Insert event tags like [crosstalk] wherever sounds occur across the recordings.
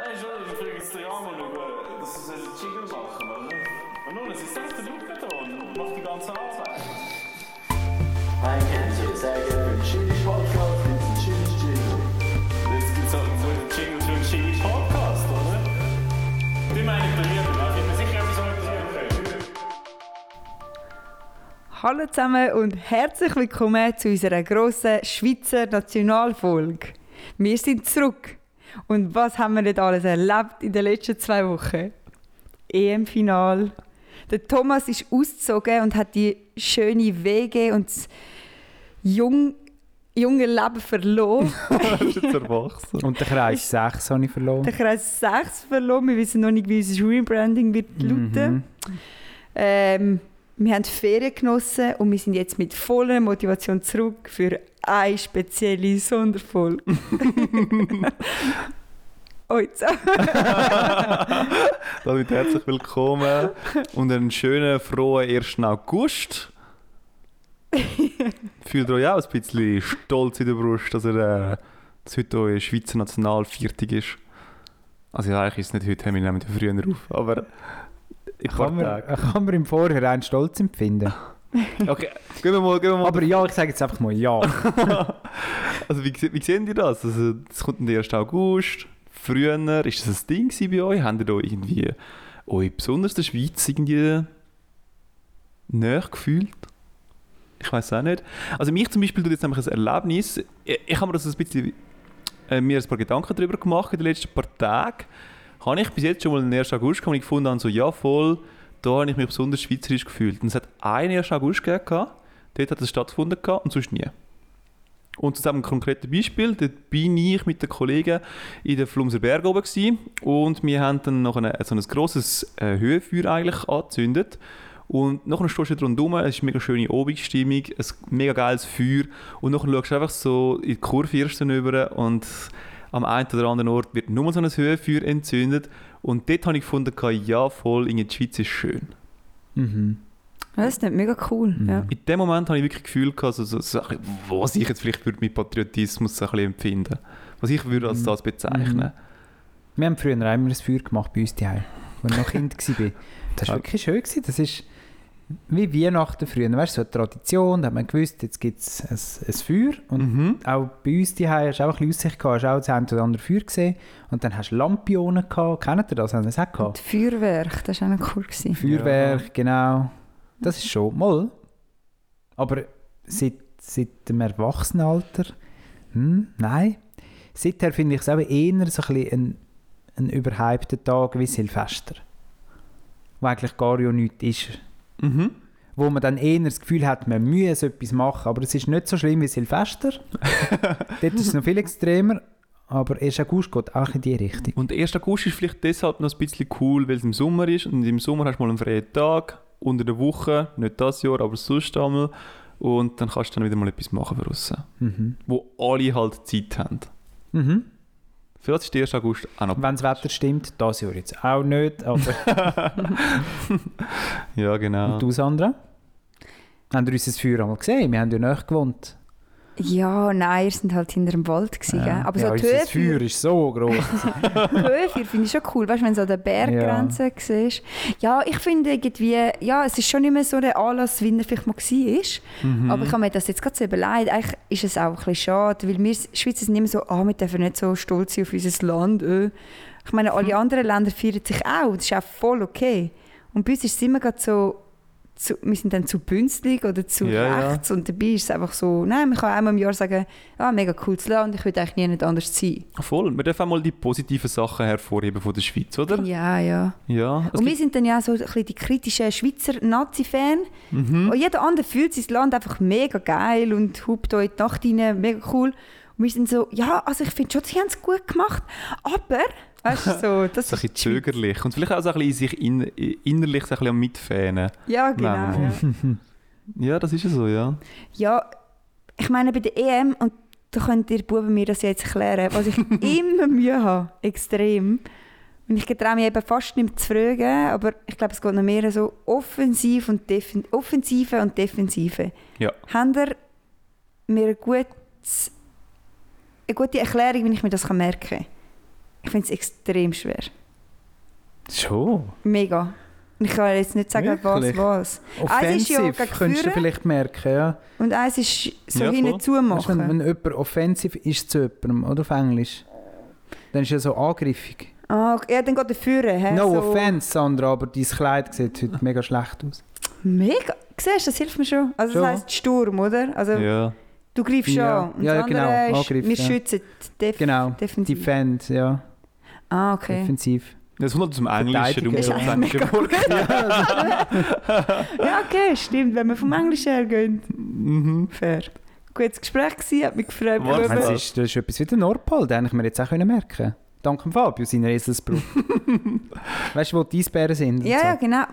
Nein, schon, ich frage jetzt den Jan über, dass sie einen Jingle machen, oder? Und nun, es ist selbst der da und macht die ganze Arbeit. Ein Kennzeichen, sehr gerne für den Chili Podcast, gibt es einen Chili Jingle. Jetzt gibt es halt so einen Jingle für einen Jingle Podcast, oder? Die meine ich bei mir, da bin mir sicher, etwas organisieren können. Hallo zusammen und herzlich willkommen zu unserer grossen Schweizer Nationalfolge. Wir sind zurück. Und was haben wir nicht alles erlebt in den letzten zwei Wochen? EM-Final. Der Thomas ist ausgezogen und hat die schöne Wege und das jung, junge Leben verloren. [laughs] Und den Kreis 6 habe ich verloren. Der Kreis 6 verloren. Wir wissen noch nicht, wie unser Rebranding wird lauten. Ähm, wir haben Ferien genossen und wir sind jetzt mit voller Motivation zurück für eine spezielle Sonderfolge. [laughs] Oi, so. [laughs] Damit herzlich willkommen und einen schönen, frohen 1. August. [laughs] Fühlt euch auch ein bisschen stolz in der Brust, dass, ihr, äh, dass heute euer Schweizer Nationalviertig ist? Also ja, eigentlich ist es nicht heute, wir nehmen ja früher auf, aber ich Kann man, kann man im Vorhinein Stolz empfinden. Okay, gehen wir mal, gehen wir mal. Aber ja, ich sage jetzt einfach mal ja. [laughs] Also wie, wie sehen ihr das? Also es kommt der 1. August, früher, ist das ein Ding bei euch? Habt ihr da irgendwie euch besonders der Schweiz irgendwie näher gefühlt? Ich weiß auch nicht. Also mich zum Beispiel tut jetzt nämlich ein Erlebnis, ich, ich habe mir das ein bisschen, äh, mir ein paar Gedanken darüber gemacht in den letzten paar Tagen. Habe ich bis jetzt schon mal den 1. August gehabt und ich gefunden so ja voll, da habe ich mich besonders schweizerisch gefühlt. Und es hat einen 1. August gegeben, dort hat es stattgefunden und sonst nie. Und zusammen ein konkretes Beispiel, dort bin ich mit den Kollegen in den Flumser Berg oben gewesen, und wir haben dann noch eine, so ein grosses äh, Höhenfeuer eigentlich angezündet und nachher stehst du rundherum, es ist eine mega schöne Obigstimmung, ein mega geiles Feuer und nachher schaust du einfach so in die Kurve rüber und am einen oder anderen Ort wird nur so ein Höhenfeuer entzündet und dort habe ich gefunden, ja voll, in der Schweiz ist schön. Mhm. Das ist nicht mega cool. Ja. In dem Moment habe ich wirklich das Gefühl gehabt, so, so, so, was ich jetzt vielleicht würde mit Patriotismus so ein bisschen empfinden Was ich würde als das bezeichnen. Wir haben früher immer ein Feuer gemacht bei uns daheim, als ich noch Kind war. Das war wirklich schön. Gewesen. Das ist wie Weihnachten früher. Weißt, du, so eine Tradition, da hat man gewusst, jetzt gibt es ein, ein Feuer. Und Mhm. auch bei uns daheim hast du auch ein bisschen Aussicht gehabt, hast auch das eine oder andere Feuer gesehen. Und dann hast du Lampionen gehabt. Kennt ihr das? Haben wir das auch Und gehabt? Feuerwerk, das war auch noch cool. Gewesen. Feuerwerk, genau. Das ist schon mal. Aber seit, seit dem Erwachsenenalter, hm, nein. Seither finde ich es auch eher so ein, bisschen ein, ein überhypter Tag wie Silvester. Wo eigentlich gar ja nichts ist. Mhm. Wo man dann eher das Gefühl hat, man muss etwas machen. Aber es ist nicht so schlimm wie Silvester. [laughs] Dort ist es noch viel extremer. Aber 1. August geht auch in die Richtung. Und 1. August ist vielleicht deshalb noch ein bisschen cool, weil es im Sommer ist. Und im Sommer hast du mal einen freien Tag, unter der Woche, nicht das Jahr, aber sonst einmal. Und dann kannst du dann wieder mal etwas machen für draussen. Mhm. Wo alle halt Zeit haben. Mhm. Das ist der 1. August auch noch. Wenn das Wetter stimmt, das Jahr jetzt auch nicht. Aber [laughs] Ja, genau. Und du, Sandra? Haben wir unser Feuer einmal gesehen? Wir haben ja nicht gewohnt. Ja, nein, ihr seid halt hinter dem Wald. Gewesen, gell? Aber ja, so die unser Höhenfeuer Feuer ist so groß. Höhenfeuer [laughs] finde ich schon cool, weißt du, wenn du so an der Berggrenze siehst. Ja, ich finde irgendwie, ja, es ist schon nicht mehr so der Anlass, wie er vielleicht mal war. Mhm. Aber ich habe mir das jetzt gerade so überlegt. Eigentlich ist es auch ein bisschen schade, weil wir Schweizer sind immer so, ah, wir dürfen nicht so stolz sein auf unser Land. Äh. Ich meine, alle anderen Länder feiern sich auch, das ist auch voll okay. Und bei uns ist es immer so, zu, wir sind dann zu bünzlig oder zu Ja, ja. rechts und dabei ist es einfach so, nein, man kann einmal im Jahr sagen, ah, mega cooles Land, ich würde eigentlich nie nicht anders sein. Voll. Wir dürfen auch mal die positiven Sachen hervorheben von der Schweiz, oder? Ja, ja. Ja. Und wir sind dann ja so ein bisschen die kritischen Schweizer Nazi-Fan. Mhm. Und jeder andere fühlt sein Land einfach mega geil und hupt euch die Nacht rein, mega cool. Und wir sind so, ja, also ich finde schon, sie haben es gut gemacht, aber, weißt du, so, das so ein bisschen zögerlich. Und vielleicht auch so ein bisschen sich in, innerlich so ein bisschen am Mitfähnen. Ja, genau. Ja. [laughs] Ja, das ist ja so, ja. ja, ich meine bei der EM, und da könnt ihr Buben mir das jetzt erklären, was ich [laughs] immer Mühe habe, extrem. Und ich getraue mich eben fast nicht mehr zu fragen, aber ich glaube, es geht noch mehr so offensiv und Defen Offensive und Defensive. Ja. Habt ihr mir ein gutes, eine gute Erklärung, wie ich mir das merken kann? Ich finde es extrem schwer. Schon. Mega. Ich kann jetzt nicht sagen, Wirklich? was was. Eins ist ja könntest du vielleicht merken, ja. und eins ist so Ja, zu machen. wenn, wenn jemand offensiv ist zu jemandem, oder auf Englisch, dann ist er so angriffig. Ah, okay. Ja, dann geht der Führen. hä? No so. offense, Sandra, aber dein Kleid sieht heute [laughs] mega schlecht aus. Mega. Siehst du, das hilft mir schon. Also das Schon. heisst Sturm, oder? Also Ja. du greifst Ja. an. Und Ja, das ja, genau. ist, Angriff, wir ja. schützen def Genau. defensiv. Defend, ja. Ah, okay. Defensiv. Das kommt dem Englischen. Du musst das Englische mega [laughs] Ja, okay, stimmt. Wenn wir vom Englischen her gehen. Mhm. Fair. Gutes Gespräch gewesen, hat mich gefreut. Was? das, ist, das ist etwas wie der Nordpol, den ich mir jetzt auch können merken Dank dem Fabio, seiner Eselsbrut. [laughs] weißt du, wo die Eisbären sind? Ja, so? ja, genau.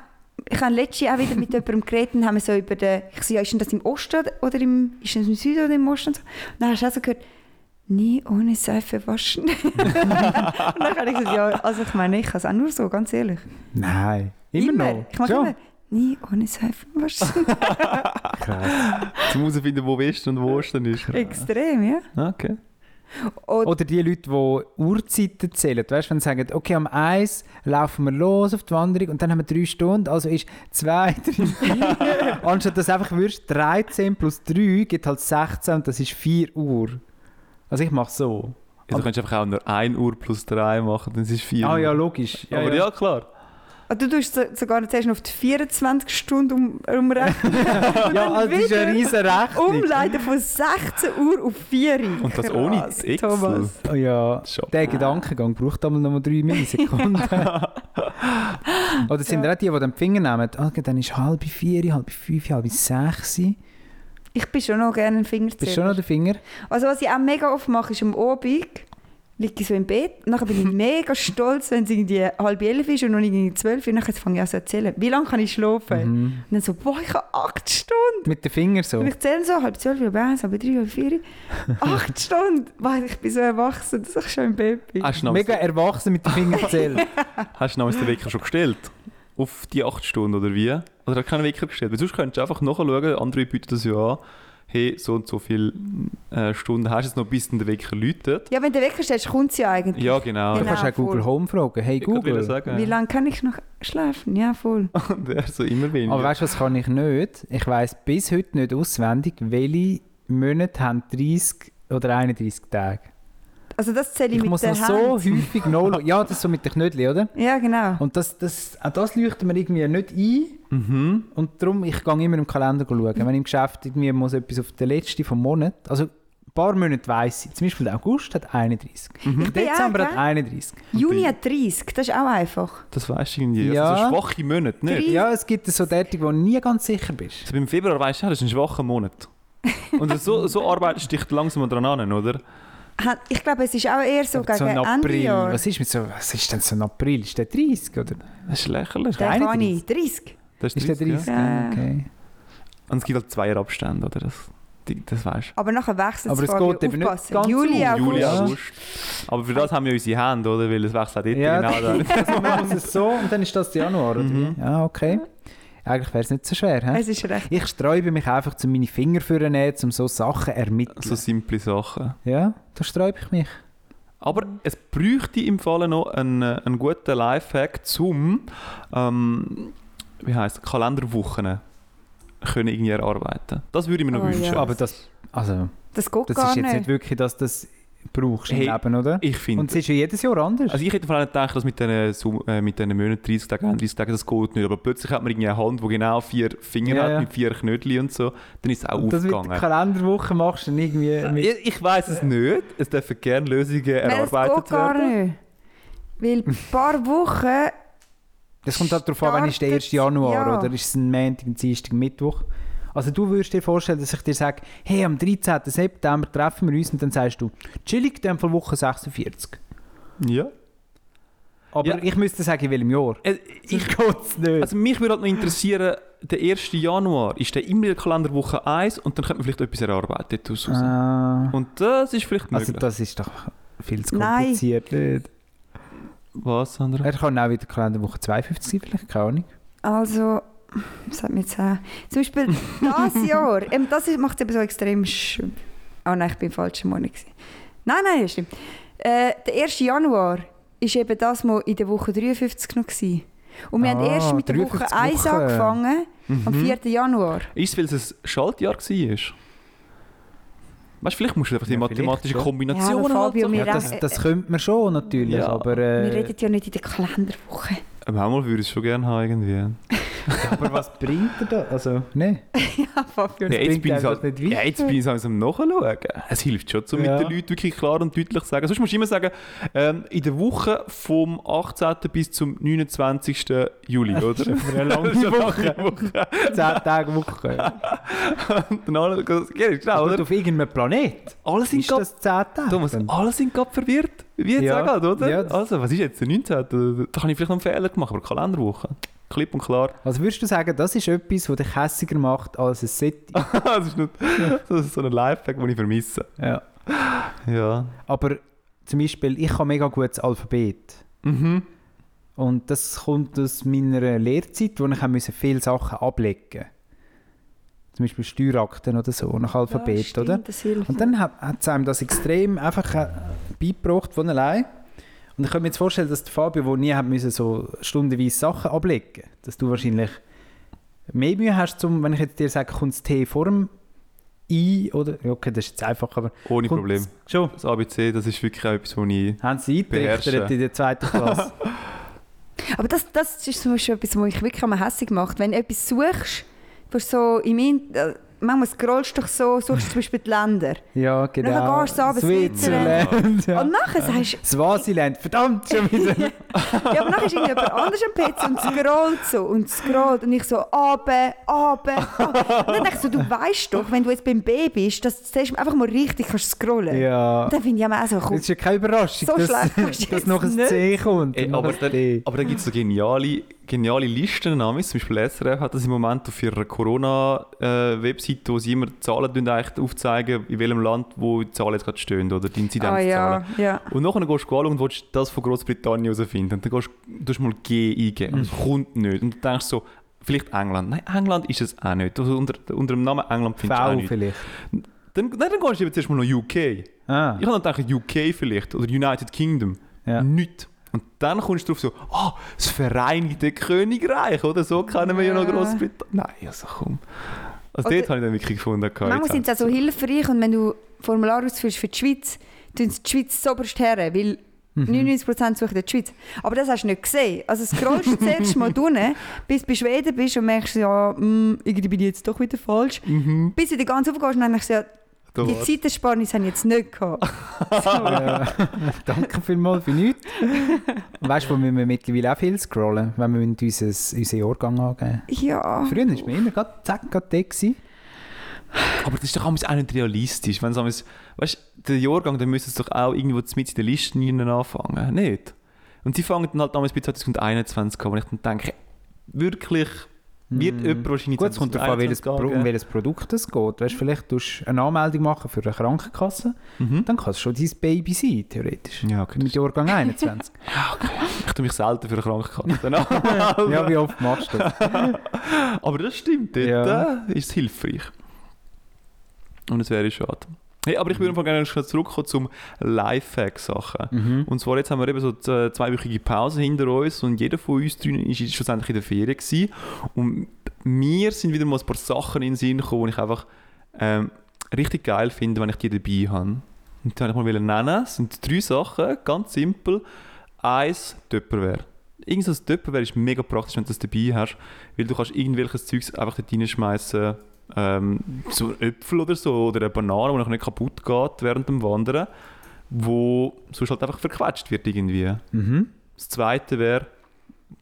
Ich habe letztens auch wieder mit jemandem geredet und haben wir so über den... Ich ja, ist denn das im Osten oder im... Ist das im Süden oder im Osten? Und, so. und dann hast du auch so gehört, nie ohne Seife waschen. [laughs] und dann habe ich gesagt, ja, also ich meine, ich kann es auch nur so, ganz ehrlich. Nein. Immer, noch? Ich mache Schon? immer, nie ohne Seife waschen. [laughs] Krass. Zum herausfinden, wo Westen und wo Osten ist. Extrem, ja. Okay. Oder, Oder die Leute, die Uhrzeiten zählen. Weißt du, wenn sie sagen, okay, am 1 laufen wir los auf die Wanderung und dann haben wir drei Stunden, also ist 2, 3, 4. Anstatt dass du einfach würdest, 13 plus 3 gibt halt 16 und das ist 4 Uhr. Also ich mache so. Also, du kannst einfach auch nur 1 Uhr plus 3 machen, dann ist es 4 Ah ja, Uhr. logisch. Ja, Aber ja, klar. Ah, du tust so- sogar zuerst noch auf die 24 Stunden um, umrechnen. [laughs] Ja, also das ist eine riesen Rechnung. umleiten von 16 Uhr auf 4 Uhr. Und das ohne Krass, Excel. Thomas. Oh ja, Schon. der Gedankengang braucht einmal noch mal 3 Millisekunden. [laughs] Oder sind ja. auch die, die die Finger nehmen, okay, dann ist halb vier, halb fünf, halb sechs. Ich bin schon noch gerne ein Fingerzähler. Bist du schon noch der Finger? Also was ich auch mega oft mache, ist am Abend liege ich so im Bett und dann bin ich [laughs] mega stolz, wenn es irgendwie halb elf ist und noch irgendwie zwölf und dann fange ich an zu erzählen. Wie lange kann ich schlafen? Mhm. Und dann so, boah, ich habe acht Stunden. Mit den Fingern so. Und ich zähle so, halb zwölf, halb eins, halb drei, halb vier. Acht Stunden. Boah, ich bin so erwachsen, dass ich schon im Bett bin. Hast du Mega erwachsen mit den Fingern [laughs] zählen. hast du den Wecker schon gestellt? Auf die 8 Stunden oder wie? Oder hast du keinen Wecker gestellt? Weil sonst könntest du einfach nachschauen, andere bieten das ja an. Hey, so und so viele äh, Stunden hast du jetzt noch, bis der Wecker läutet. Ja, wenn du Wecker stellst, kommt sie ja eigentlich. Ja, genau. Du Genau, kannst auch Google voll. Home fragen. Hey Ich Google. sagen. Wie lange kann ich noch schlafen? Ja, voll. [laughs] Und er so immer weniger. Aber weißt du, was kann ich nicht? Ich weiss bis heute nicht auswendig, welche Monate haben 30 oder 31 Tage. Also das zähle ich, Ich mit muss der noch Hand. so häufig [laughs] noch. Ja, das ist so mit den Knödeln, oder? Ja, genau. Und das, das, auch das leuchtet mir irgendwie nicht ein. Mhm. Und darum, ich gehe immer im Kalender schauen. Wenn ich im Geschäft irgendwie muss etwas auf den letzten vom Monat, also ein paar Monate weiss ich. Zum Beispiel der August hat 31. Ich bin Dezember auch, hat gell? 31. Juni hat 30, das ist auch einfach. Das weißt du irgendwie. Ja. Also so schwache Monate, nicht? Ja, es gibt so Daten, wo du nie ganz sicher bist. Also beim Februar weißt du, ja, das ist ein schwacher Monat. Und so, so arbeitest du dich langsam dran an, oder? Ich glaube, es ist auch eher so Aber gegen ein Ende April. Jahr. Was ist, mit so, was ist denn so ein April? Ist der 30 oder? Das ist lächerlich. Der 31? Fani, 30. Das Ist der 30? Ja. Okay. Und es gibt halt Zweierabstände, oder? Das, das weißt Aber nachher wechselt Aber es geht eben nicht ganz Juli. August. Juli. August. Aber für das haben wir unsere Hände, oder? Weil es wechselt dort Ja, genau da. Man muss es so und dann ist das der Januar, oder? Mhm. Ja, okay. Eigentlich wäre es nicht so schwer. He? Es ist recht. Ich sträube mich einfach, um meine Finger vorzunehmen, um so Sachen zu ermitteln. So simple Sachen. ja, da sträube ich mich. Aber es bräuchte im Fall noch einen, äh, einen guten Lifehack zum ähm, wie heisst, Kalenderwochen können irgendwie erarbeiten. Das würde ich mir noch Oh, wünschen. ja. Aber das, also, Das geht das gar ist jetzt nicht. nicht wirklich, dass das brauchst im Hey, Leben, oder? Ich finde. Und es ist ja jedes Jahr anders. Also ich hätte vor allem gedacht, dass mit diesen, Sum- äh, mit diesen Monaten, 30 Tagen, 31 Tagen, das geht nicht. Aber plötzlich hat man irgendwie eine Hand, die genau vier Finger Ja, hat, ja. mit vier Knödeln und so. Dann ist es auch Und das aufgegangen. Kalenderwoche machst du dann irgendwie mit... Ich, ich weiß es nicht. Es dürfen gerne Lösungen Nein, das erarbeitet geht gar werden. nicht. Weil ein paar Wochen... Das kommt halt darauf an, wann ist der 1. Januar, Ja. oder ist es ein Montag, ein Dienstag, ein Mittwoch? Also du würdest dir vorstellen, dass ich dir sage, hey, am 13. September treffen wir uns und dann sagst du, chillig, dem Fall Woche 46. Ja. Aber Ja. ich müsste sagen, in welchem Jahr. Äh, Ich geht's nicht. also mich würde halt noch interessieren, der 1. Januar, ist der immer in der Kalenderwoche 1 und dann könnte man vielleicht etwas erarbeiten daraus. raus. Ah, Und das ist vielleicht also möglich. das ist doch viel zu Nein. kompliziert. Nicht? Was, Sandra? Er kann auch wieder Kalenderwoche 52 sein, vielleicht, keine Ahnung. Also... Was hat mir jetzt auch... Zum Beispiel das [laughs] Jahr. Eben, das macht es eben so extrem... Sch oh nein, ich bin im falschen Monat. gewesen. Nein, nein, das stimmt. Äh, der 1. Januar ist eben das mal in der Woche 53 noch. Gewesen. Und wir haben Ah, erst mit der Woche 53 1 Wochen. angefangen, am 4. Januar. Ist es, weil es ein Schaltjahr war? Weißt du, vielleicht musst du einfach die Ja, mathematische. Kombination Ja, Fabio, halt wir Ja, das, das könnte man schon natürlich, Ja. aber, Wir äh, reden ja nicht in der Kalenderwoche. Manchmal würde ich es schon gerne haben, irgendwie. [laughs] aber was bringt er da? Also, ne? [laughs] Ja, Fabio. Ja, jetzt bin ich halt, nicht weiter. ja, jetzt bin ich halt am Nachschauen. Es hilft schon, um Ja. mit den Leuten wirklich klar und deutlich zu sagen. Sonst musst du immer sagen, ähm, in der Woche vom 18. bis zum 29. Juli, oder? Für eine [laughs] lange Das ist eine Woche. lange Woche. 10 Tage Woche. [laughs] Und dann alle, ja, genau, oder? auf irgendeinem Planet Alle sind ist das 10 Tage. Thomas, alle sind gerade verwirrt. Wie jetzt Ja. auch gerade, oder? Ja, also, was ist jetzt der 19.? Da, da kann ich vielleicht noch einen Fehler gemacht, aber Kalenderwoche. Klipp und klar. Also würdest du sagen, das ist etwas, was dich hässiger macht als ein Set? [laughs] das, ist nicht, das ist so ein Lifehack, den ich vermisse. ja. Ja. Aber zum Beispiel, ich habe mega gutes Alphabet. Mhm. Und das kommt aus meiner Lehrzeit, wo ich auch müssen viele Sachen ablegen musste. Zum Beispiel Steuerakten oder so, nach Alphabet, ja, stimmt, oder? Das hilft. Und dann hat es einem das extrem einfach äh, beigebracht von allein. Und ich kann mir jetzt vorstellen, dass der Fabio, der nie hat müssen, so stundenweise Sachen ablegen dass du wahrscheinlich mehr Mühe hast, zum, wenn ich jetzt dir sage, kommt das T vor dem I, oder? Okay, das ist jetzt einfach, aber... Ohne Problem. Schon. Das ABC, das ist wirklich auch etwas, was ich... Haben sie eingerichtet in der zweiten [laughs] Klasse? Aber das, das ist zum Beispiel etwas, was mich wirklich einmal hässlich macht. Wenn du etwas suchst, wo so im In äh, manchmal scrollst du doch so, suchst du zum Beispiel die Länder. ja, genau. gehst du runter, Switzerland. Ja. Und nachher sagst du, Swasiland, verdammt, schon [laughs] wieder. ja, aber nachher ist irgendjemand anders am PC und scrollt so und scrollt und ich so, abe, abe, abe. Und dann ich so, du weißt doch, wenn du jetzt beim B bist, dass du einfach mal richtig kannst scrollen. ja. Und dann finde ich auch so, komm, Das ist ja keine Überraschung, So dass, du [laughs] dass noch ein. C kommt. Ey, aber, dann, aber dann gibt es so geniale, geniale Listen, zum Beispiel SRF hat das im Moment auf ihrer Corona-Webseite, wo sie immer Zahlen eigentlich aufzeigen, in welchem Land wo die Zahlen jetzt gerade stehen, oder die ah Inzidenzzahlen. ja, ja. Und nachher gehst du anschauen und willst das von Großbritannien herausfinden. Und dann gehst du mal G eingeben und es kommt nicht. Und du denkst so, vielleicht England. Nein, England ist es auch nicht. Also unter, unter dem Namen England findest du auch nicht. vielleicht. Dann, nein, dann gehst du eben zuerst mal noch UK. Ah, Ich habe dann gedacht, UK vielleicht oder United Kingdom. ja. Nicht. Und dann kommst du drauf so, ah, das Vereinigte Königreich, oder? So kennen wir ja noch Ja. Großbritannien. Nein, also komm. Also Oder- dort habe ich dann wirklich gefunden. Manchmal sind sie auch so hilfreich und wenn du Formular ausfüllst für die Schweiz, tun sie die Schweiz soberst her, weil Mhm. 99% suchen die Schweiz. Aber das hast du nicht gesehen. Also scrollst du zuerst mal [laughs] durch, bis du bei Schweden bist und merkst, ja, mm, irgendwie bin ich jetzt doch wieder falsch. Mhm. Bis du die ganze aufgehst und dann denkst du, ja, Da die. Zeitersparnis habe ich jetzt nicht gehabt. [laughs] Ja. Danke vielmals für nichts. Weißt du, wo wir mittlerweile auch viel scrollen, wenn wir unser, unseren Jahrgang angeben? Ja. Früher war man immer gerade, zack, gerade der. gewesen. Aber das ist doch auch nicht realistisch. Wenn es weißt du, der Jahrgang, dann müsste es doch auch irgendwo mit in den Listen hinein anfangen. Nicht? Und sie fangen dann halt damals bei 2021 an, wo ich dann denke, wirklich wird Mm. jemand wahrscheinlich Gut, es kommt darauf an, welches, 2021 Pro um welches Produkt es geht. Weißt, vielleicht tust du eine Anmeldung machen für eine Krankenkasse, Mhm. dann kann es schon dein Baby sein, theoretisch. Ja, okay. Mit Jahrgang 21. [laughs] Ich tue mich selten für eine Krankenkasse [laughs] anmelden. ja, wie oft machst du das? [laughs] Aber das stimmt, dort Ja. ist es hilfreich. Und es wäre schade. Hey, aber ich würde einfach gerne schnell zurückkommen zum Lifehack-Sachen. Mhm. Und zwar jetzt haben wir eben so die zweiwöchige Pause hinter uns und jeder von uns drinnen ist jetzt schlussendlich in der Ferien gewesen. Und mir sind wieder mal ein paar Sachen in den Sinn gekommen, die ich einfach ähm, richtig geil finde, wenn ich die dabei habe. Und die wollte ich mal nennen. Es sind drei Sachen, ganz simpel. Eins, Tupperware. Irgend so ein Tupperware ist mega praktisch, wenn du das dabei hast, weil du kannst irgendwelches Zeugs einfach dort reinschmeißen ähm, so Äpfel oder so oder eine Banane, die noch nicht kaputt geht während dem Wandern, wo sonst halt einfach verquetscht wird irgendwie. Mhm. Das zweite wäre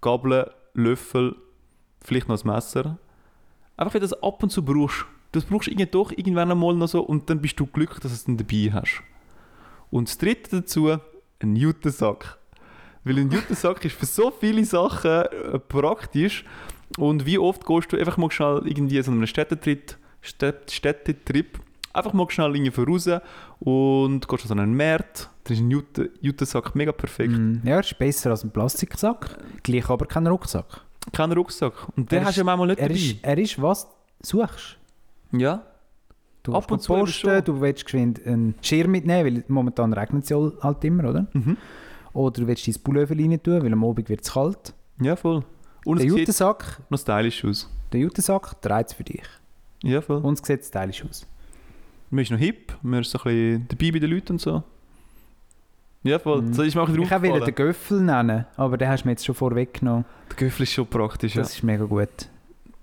Gabel, Löffel, vielleicht noch ein Messer. Einfach, wenn du das ab und zu brauchst. Das brauchst du irgendwie doch irgendwann einmal noch so und dann bist du glücklich, dass du es dann dabei hast. Und das dritte dazu, ein Jutensack. Weil ein Jutensack ist für so viele Sachen äh, praktisch. Und wie oft gehst du einfach mal schnell irgendwie so einen Städtetrip, Städt- Städtetrip einfach mal schnell irgendwie voraus und gehst an so einen Markt. Da ist ein Jute, Jutensack mega perfekt. Mhm. Ja, es ist besser als ein Plastiksack, gleich aber kein Rucksack. Kein Rucksack. Und den Er hast ist- du ja manchmal nicht Er dabei. ist, er ist was du suchst. ja. Du Ab und posten, du willst geschwind einen Schirm mitnehmen, weil momentan regnet es ja halt immer, oder? Mhm. Oder du willst dein Pullover rein tun, weil am Abend wird es kalt. Ja, voll. Und Der Jutesack, noch stylisch aus. der Jutesack dreht es für dich. Ja, voll. Und es sieht stylisch aus. Man ist noch hip, man ist so ein bisschen dabei bei den Leuten und so. Ja, voll. Mhm. So ist mir auch Ich wollte den Göffel nennen, aber den hast du mir jetzt schon vorweggenommen. Der Göffel ist schon praktisch, ja. Das ist mega gut.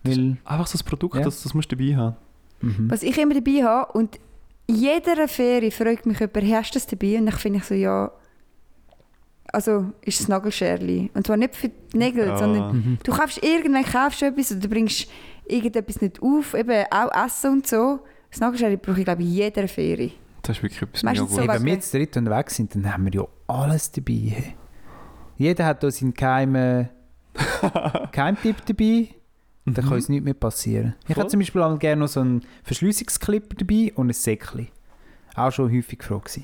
Weil, Einfach so ein Produkt, Ja. das, das musst du dabei haben. mhm. Was ich immer dabei habe und in jeder Ferie fragt mich jemand, hast du das dabei? Und dann finde ich so, ja, also ist es Nagelscherli. Und zwar nicht für die Nägel, Ja. sondern Mhm. du kaufst irgendwann kaufst du etwas oder du bringst irgendetwas nicht auf, eben auch Essen und so. Das Nagelscherli brauche ich glaube ich in jeder Ferie. Das ist wirklich etwas Meistens mega so gut. was- Wenn wir jetzt dritt unterwegs sind, dann haben wir ja alles dabei. Jeder hat da seinen geheimen Geheimtipp [laughs] dabei. Da kann uns nichts mehr passieren. Ich Mhm. Habe zum Beispiel auch gerne noch so einen Verschliessungsklipper dabei und ein Säckchen. Auch schon häufig gefragt.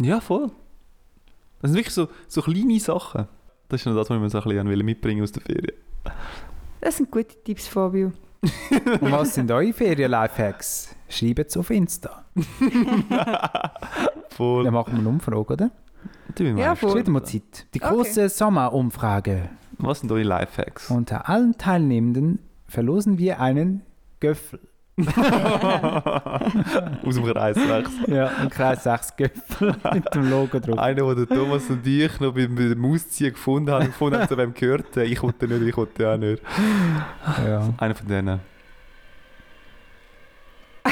Ja, voll. Das sind wirklich so, so kleine Sachen. Das ist noch das, was ich mir so ein bisschen mitbringen aus der Ferien. Das sind gute Tipps, Fabio. [laughs] Und was sind eure Ferien-Lifehacks? Schreibt es auf Insta. [laughs] Voll. Dann machen wir eine Umfrage, oder? Ja, voll. wieder mal Zeit. Die Okay. große Sommerumfrage. Was sind eure Lifehacks? Unter allen Teilnehmenden verlosen wir einen Göffel. [laughs] aus dem Kreis wächst. Ja, ein Kreis 6 Göffel [laughs] mit dem Logo drauf. Einer, den der Thomas und ich noch bei, bei dem Ausziehen gefunden haben, gefunden haben, zu wem gehört. Ich wollte nicht, ich wollte auch nicht. Ja. Einer von denen.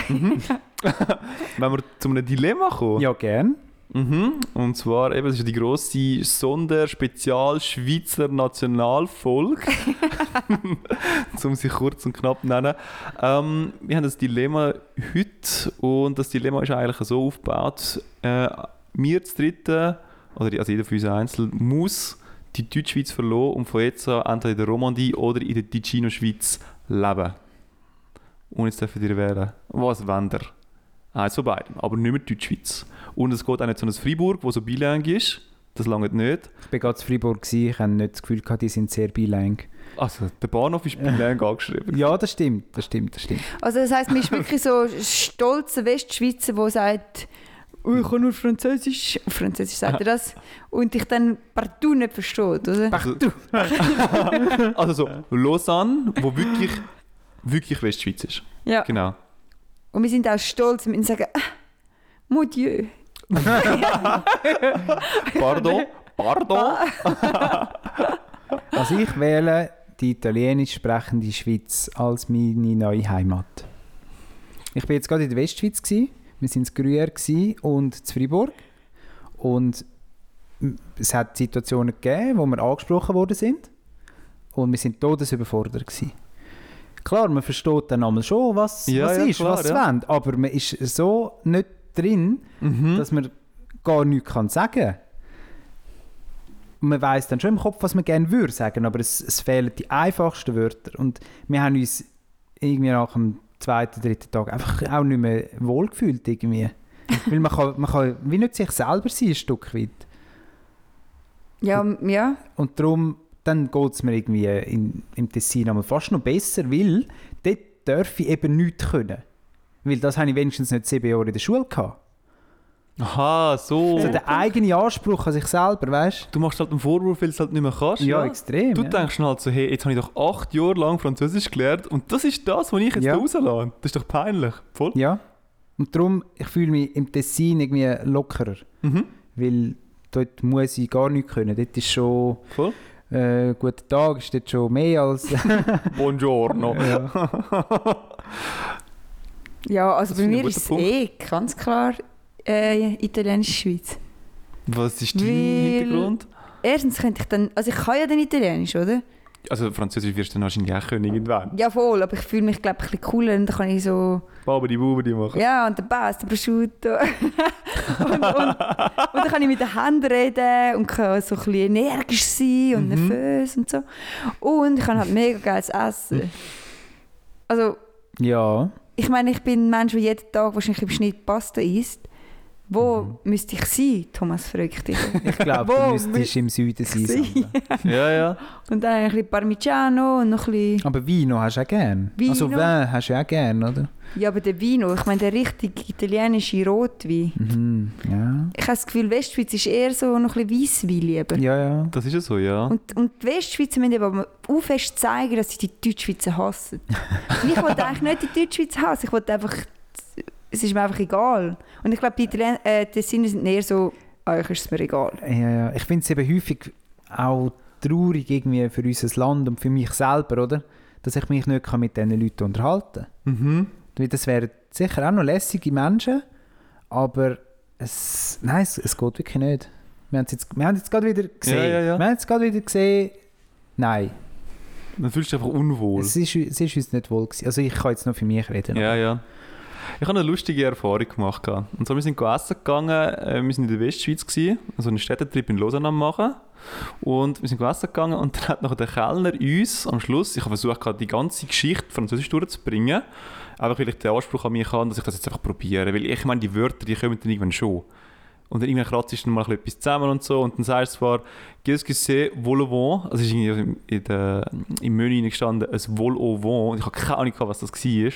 mhm. [laughs] Wenn wir zu einem Dilemma kommen. ja, gern. Mhm. Und zwar eben, das ist die grosse Sonder-Spezial-Schweizer Nationalfolge. [laughs] um sie kurz und knapp zu nennen. Ähm, wir haben das Dilemma heute und das Dilemma ist eigentlich so aufgebaut. Äh, wir zu dritten, oder also jeder von uns einzeln, muss die Deutschschweiz verlassen und von jetzt an entweder in der Romandie oder in der Ticino-Schweiz leben. Und jetzt dürfen ihr wählen. Was wollt? Eins von beiden, aber nicht mehr die Deutschschweiz. Und es geht auch nicht so ein Freiburg, wo so bilang ist. Das lange nicht. Ich war gerade in Freiburg, gewesen. ich hatte nicht das Gefühl, gehabt, die sind sehr bilang. Also, der Bahnhof ist bilang angeschrieben. Ja, das stimmt, das stimmt, das stimmt. Also das heisst, man ist wirklich so stolzer Westschweizer, der sagt, oh, ich kann nur Französisch. Auf Französisch sagt er das. Und ich dann partout nicht versteht, oder? Also, also so Lausanne, wo wirklich, wirklich Westschweiz ist. Ja. Genau. Und wir sind auch stolz, wir sagen, ah, mon Dieu. [laughs] Pardon? Pardon? Also ich wähle die italienisch sprechende Schweiz als meine neue Heimat. Ich war jetzt gerade in der Westschweiz. Gewesen. Wir waren in Gruyère gewesen und in Freiburg. Und es hat Situationen gegeben, wo wir angesprochen worden sind. Und wir sind todesüberfordert. Gewesen. Klar, man versteht dann einmal schon, was, Ja, was ja, ist, klar, was sie ja. wollen. Aber man ist so nicht drin, Mhm. dass man gar nichts kann sagen kann. Man weiß dann schon im Kopf, was man gerne würde sagen, aber es, es fehlen die einfachsten Wörter. Und wir haben uns irgendwie nach dem zweiten, dritten Tag einfach auch nicht mehr wohlgefühlt. Irgendwie. [laughs] Weil man kann, man kann wie nicht sich selber sein, ein Stück weit. Ja, ja. Und darum dann geht es mir irgendwie in, im Tessin einmal fast noch besser, weil dort darf ich eben nichts können. Weil das habe ich wenigstens nicht sieben Jahre in der Schule gehabt. Aha, so. Also der eigene Anspruch an sich selber, weißt Du machst halt einen Vorwurf, weil du es halt nicht mehr kannst. du? Ja, extrem. Du ja. denkst dann halt so, hey, jetzt habe ich doch acht Jahre lang Französisch gelernt und das ist das, was ich jetzt Ja. da rauslasse. Das ist doch peinlich. Voll. Ja. Und darum, ich fühle mich im Tessin irgendwie lockerer. Mhm. Weil dort muss ich gar nichts können. Dort ist schon, Voll. Äh, guten Tag, ist dort schon mehr als... [laughs] Buongiorno. ja. Ja, also Das bei mir ist es eh ganz klar äh, italienische Schweiz. Was ist dein Weil- Hintergrund? Erstens könnte ich dann, also ich kann ja dann Italienisch, oder? Also Französisch wirst du dann wahrscheinlich auch können irgendwann. Ja voll, aber ich fühle mich glaube ich ein bisschen cooler und dann kann ich so, Babidi Bubidi machen. ja und der Bass, der Prosciutto. [laughs] und, und, und dann kann ich mit den Händen reden und kann so ein bisschen energisch sein und Mhm. nervös und so. Und ich kann halt mega geiles Essen. Also ja. ich meine, ich bin ein Mensch, der jeden Tag wahrscheinlich im Schnitt Pasta isst. Wo müsste ich sein, Thomas fragt dich. Ich glaube, [laughs] Wo du müsstest im Süden sein. [laughs] Ja, ja. Und dann ein bisschen Parmigiano und noch ein bisschen... Aber Vino hast du auch gern. Vino? Also Wein hast du ja auch gern, oder? Ja, aber der Vino, ich meine der richtig italienische Rotwein. Mhm. Ja. Ich habe das Gefühl, Westschweiz ist eher so noch ein bisschen Weisswein lieber. Ja, ja. Das ist ja so, ja. Und, und die Westschweizer müssen aber auch fest zeigen, dass sie die Deutschschweizer hassen. [laughs] Ich wollte eigentlich nicht die Deutschschweiz hassen, ich wollte einfach... Es ist mir einfach egal. Und ich glaube, die Italiener, äh, die Sinne sind eher so, euch ist es mir egal. Ja, ja. Ich finde es eben häufig auch traurig irgendwie für unser Land und für mich selber, oder? Dass ich mich nicht kann mit diesen Leuten unterhalten Mhm. kann. Weil Das wären sicher auch noch lässige Menschen, aber es, nein, es, es geht wirklich nicht. Wir haben es jetzt, wir haben jetzt gerade wieder gesehen. Ja, ja, ja. Wir haben jetzt gerade wieder gesehen, nein, Dann fühlst du dich einfach unwohl. es ist, es ist uns nicht wohl gewesen. Also ich kann jetzt nur für mich reden. Ja, ja. Ich habe eine lustige Erfahrung gemacht. Und zwar, wir sind essen gegangen, äh, wir sind in der Westschweiz, gewesen, also einen Städtetrip in Lausanne machen. Und wir sind essen gegangen und [laughs] dann hat nachher der Kellner uns am Schluss, ich habe versucht, die ganze Geschichte Französisch durchzubringen, einfach weil ich den Anspruch an mich habe, dass ich das jetzt einfach probiere. Weil ich meine, die Wörter, die kommen dann irgendwann schon. Und dann irgendwann kratzt dann mal etwas zusammen und so. Und dann sagst du zwar, qu'est-ce vol au vent? Also ist irgendwie in der, im Menü gestanden, ein vol au vent. Und ich habe keine Ahnung, was das war.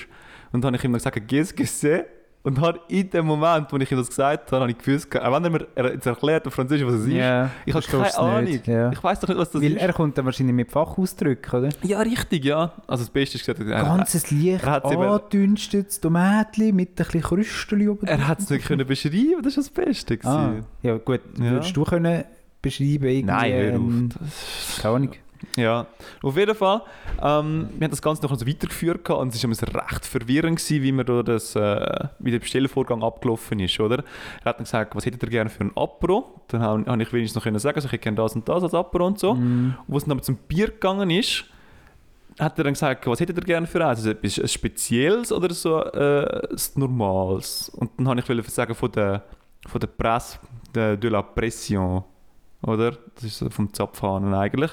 Und dann habe ich ihm gesagt, que c'est? Und habe in dem Moment, wo ich ihm das gesagt habe, habe ich gewusst, auch wenn er mir jetzt erklärt auf Französisch, was es ist, Ja, ich habe keine Ahnung. Ja. Ich weiß doch nicht, was das Weil ist. er kommt dann wahrscheinlich mit Fachausdrücken, oder? ja, richtig, ja. Also das Beste ist gesagt, er, Ganzes eben- angedünstetes Tomatli mit ein bisschen Krüsteli oben er hat es nicht können beschreiben, das war das Beste. Ah, ja gut, Ja. würdest du können beschreiben irgendwie, Nein, hör ähm, auf. Das- keine Ahnung. Ja, auf jeden Fall. Ähm, wir haben das Ganze noch so weitergeführt gehabt und es war recht verwirrend, gewesen, wie, wir da das, äh, wie der Bestellvorgang abgelaufen ist. Oder? Er hat dann gesagt, was hättet ihr gerne für ein Apro? Dann habe ich wenigstens noch können sagen, also ich hätte gerne das und das als Apro und so. Mhm. Und als es dann aber zum Bier gegangen ist, hat er dann gesagt, was hättet ihr gerne für eins? Also etwas Spezielles oder so äh, das Normales? Und dann habe ich sagen von der, von der Presse, de, de la Pression. Oder? Das ist so vom Zapfhahn eigentlich.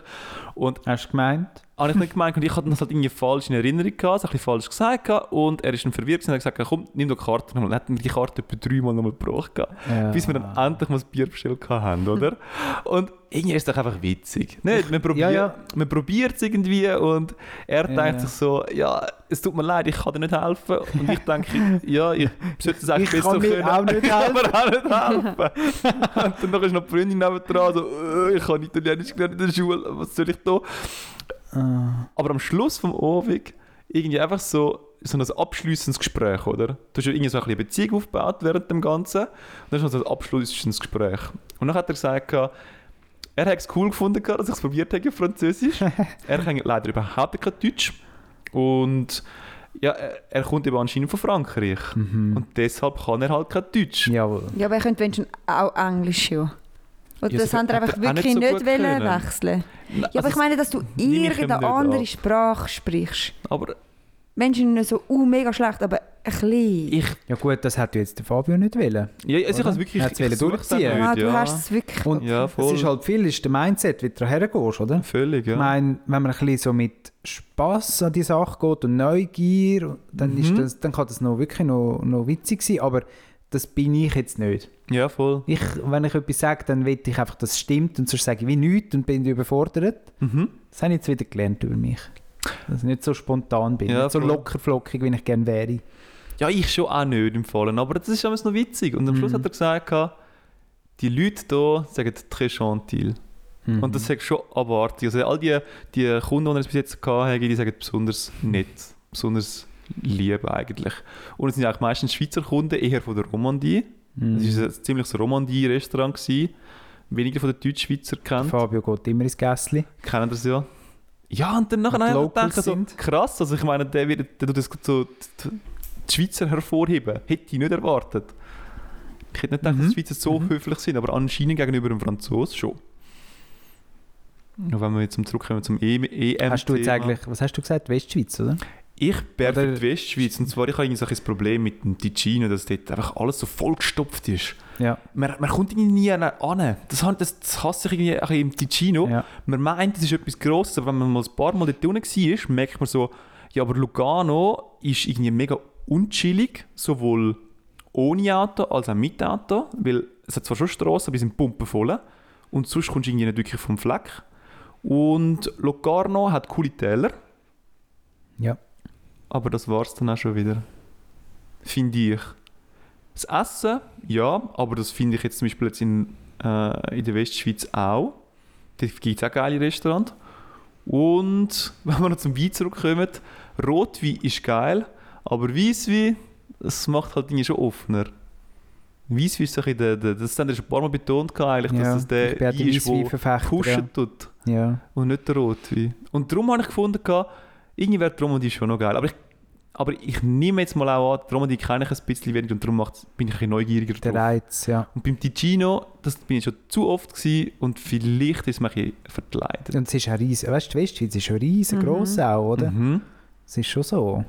Und Hast du gemeint? habe ich nicht gemeint und ich hatte das halt irgendwie falsch in Erinnerung gehabt, so ein bisschen falsch gesagt gehabt, und er ist dann verwirrt und hat gesagt, komm, nimm doch die Karte nochmal. Dann hat mir die Karte etwa dreimal nochmal gebraucht gehabt, Ja. bis wir dann endlich mal das Bier bestellt haben, oder? [laughs] und irgendwie ist es doch einfach witzig. Nicht? Man probiert Ja, ja. man probiert es irgendwie und er Ja, denkt sich so, ja, es tut mir leid, ich kann dir nicht helfen. Und ich denke, [laughs] ja, ich sollte es eigentlich Ich besser kann mir können, auch nicht [laughs] aber auch nicht helfen. und dann ist noch die Freundin nebendran, so, äh, ich habe Italienisch gelernt in der Schule, was soll ich da? Ah. Aber am Schluss vom Abend irgendwie einfach so, so ein abschließendes Gespräch, oder? Du hast ja irgendwie so ein bisschen eine Beziehung aufgebaut während dem Ganzen und dann ist so ein abschließendes Gespräch. Und dann hat er gesagt, er hätte es cool gefunden, dass ich es probiert habe auf Französisch. [laughs] er kann leider überhaupt kein Deutsch und ja, er, er kommt eben anscheinend von Frankreich Mhm. und deshalb kann er halt kein Deutsch. Jawohl. Ja, aber ich könnte wenigstens auch Englisch, ja. Oder Ja, das haben einfach er auch wirklich nicht so nicht wollen wechseln. Na, Ja, aber also ich meine, dass du irgendeine andere ab. Sprache sprichst. aber Menschen nicht so uh, mega schlecht, aber ein bisschen. ich, Ja gut, das hat jetzt der Fabio nicht wollen. ja, also ich habe es wirklich ich wollen es durchziehen. ah, nicht, du ja. hast es wirklich. Und Ja, es voll. ist halt viel, ist der Mindset, wie du hergehst, oder? Völlig, ja. Ich meine, wenn man ein bisschen so mit Spass an die Sache geht und Neugier, dann, ist Mhm. das, dann kann das noch wirklich noch, noch witzig sein, aber das bin ich jetzt nicht. Ja, voll. Ich, wenn ich etwas sage, dann will ich einfach, dass es stimmt und sonst sage ich wie nichts und bin überfordert. Mhm. Das habe ich jetzt wieder gelernt über mich. Dass ich nicht so spontan bin, Ja, nicht so lockerflockig, wie ich gerne wäre. Ja, ich schon auch nicht im Fallen, aber das ist alles noch witzig. Und am Schluss Mhm. hat er gesagt, die Leute hier sagen «très gentil». Mhm. Und das sagt schon abartig. Also all die, die Kunden, die er bis jetzt hatte, die sagen besonders nett, besonders lieb eigentlich. Und es sind eigentlich meistens Schweizer Kunden, eher von der Romandie. Es war ein ziemliches Romandie-Restaurant. Weniger von den Deutschschweizer kennt. Fabio geht immer ins Gässli. Kennen das ja? Ja, und dann nachher Und gedacht, so, krass, also ich meine, der, wird, der tut das so die, die Schweizer hervorheben. Hätte ich nicht erwartet. Ich hätte nicht gedacht, dass Mhm. die Schweizer so Mhm. höflich sind, aber anscheinend gegenüber dem Franzosen schon. Und wenn wir jetzt zum zurückkommen zum E- EM Hast du jetzt eigentlich, was hast du gesagt, Westschweiz, oder? Ich bin für Oder- die Westschweiz und zwar ich habe irgendwie so ein problem mit dem Ticino, dass dort einfach alles so vollgestopft ist. Ja. Man, man kommt irgendwie nie an. Das, das, das hasse ich irgendwie ein im Ticino. ja. Man meint, es ist etwas Grosses, aber wenn man mal ein paar Mal dort unten war, merkt man so, ja, aber Lugano ist irgendwie mega unchillig, sowohl ohne Auto als auch mit Auto, weil es hat zwar schon Strassen, aber die sind pumpenvoll und sonst kommst du irgendwie nicht wirklich vom Fleck. Und Locarno hat coole Täler, Ja. Aber das war es dann auch schon wieder. Finde ich. Das Essen, ja, aber das finde ich jetzt zum Beispiel jetzt in, äh, in der Westschweiz auch. Da gibt es auch geile Restaurants. Und [laughs] wenn wir noch zum Wein zurückkommen, Rotwein ist geil, aber Weisswein, das macht halt Dinge schon offener. Weisswein ist so ein bisschen der, der, das haben wir schon ein paar Mal betont, eigentlich, Ja, dass es der Wein ist, der pushen ja. tut Ja. und nicht der Rotwein. Und darum habe ich gefunden, gehabt, irgendwie wäre die Romandie schon noch geil. Aber ich, aber ich nehme jetzt mal auch an, die Romandie kenne ich ein bisschen weniger und darum bin ich ein bisschen neugieriger Der drauf. Reiz, ja. Und beim Ticino, das bin ich schon zu oft gewesen und vielleicht ist es mir ein verkleidet. Und es ist auch riesig. Weißt du, die Westschweiz ist schon riesengroß auch, oder? Mhm. Es ist schon so.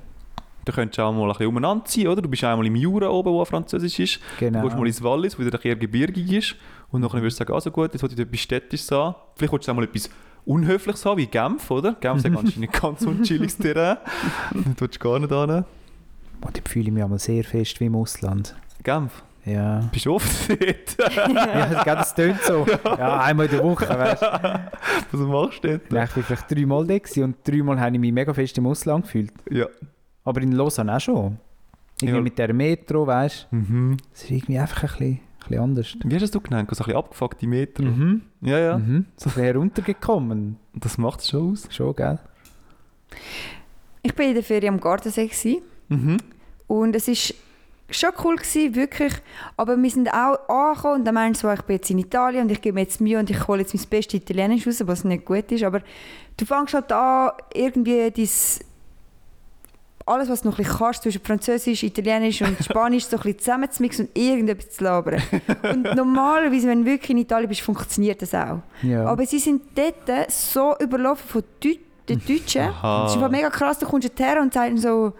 Da könntest du auch mal ein bisschen umeinander ziehen, oder? Du bist einmal im Jura oben, wo Französisch ist. Genau. Du gehst mal ins Wallis, wo wieder eher gebirgig ist. Und dann würdest du sagen, also gut, jetzt wollte ich etwas Städtisches haben. Vielleicht willst du auch mal etwas Unhöfliches haben, wie Genf, oder? Genf ist ja nicht ganz unchilliges [laughs] Terrain. Dort willst du gar nicht hin. Oh, da fühle ich mich einmal sehr fest wie im Ausland. Genf? Ja. Bist du oft dort? [laughs] ja, das tönt so. Ja, einmal in der Woche, weißt du. [laughs] Was machst du dort? Ich war vielleicht dreimal da und dreimal habe ich mich mega fest im Ausland gefühlt. Ja. Aber in Lausanne auch schon. Irgendwie Ja. mit der Metro, weißt du. Mhm. Es ist irgendwie einfach ein bisschen, bisschen anders. Wie hast du es genannt? So ein bisschen abgefuckte Meter? Mhm. Ja, ja. Mhm. So ein bisschen heruntergekommen. [laughs] Das macht es schon aus. Schon, gell? Ich war in der Ferien am Gardasee gewesen. Mhm. und es ist schon cool gewesen, wirklich. Aber wir sind auch angekommen und dann meinst du so, ich bin jetzt in Italien und ich gebe mir jetzt Mühe und ich hole jetzt mein bestes Italienisch raus, was nicht gut ist. Aber du fängst halt an, irgendwie dein alles, was du noch ein bisschen kannst, zwischen Französisch, Italienisch und Spanisch, so ein bisschen zusammenzumixen und irgendetwas zu labern. Und [laughs] normalerweise, wenn du wirklich in Italien bist, funktioniert das auch. Ja. Aber sie sind dort so überlaufen von Deu den Deutschen. Aha. Das ist einfach mega krass, du kommst her und sagst so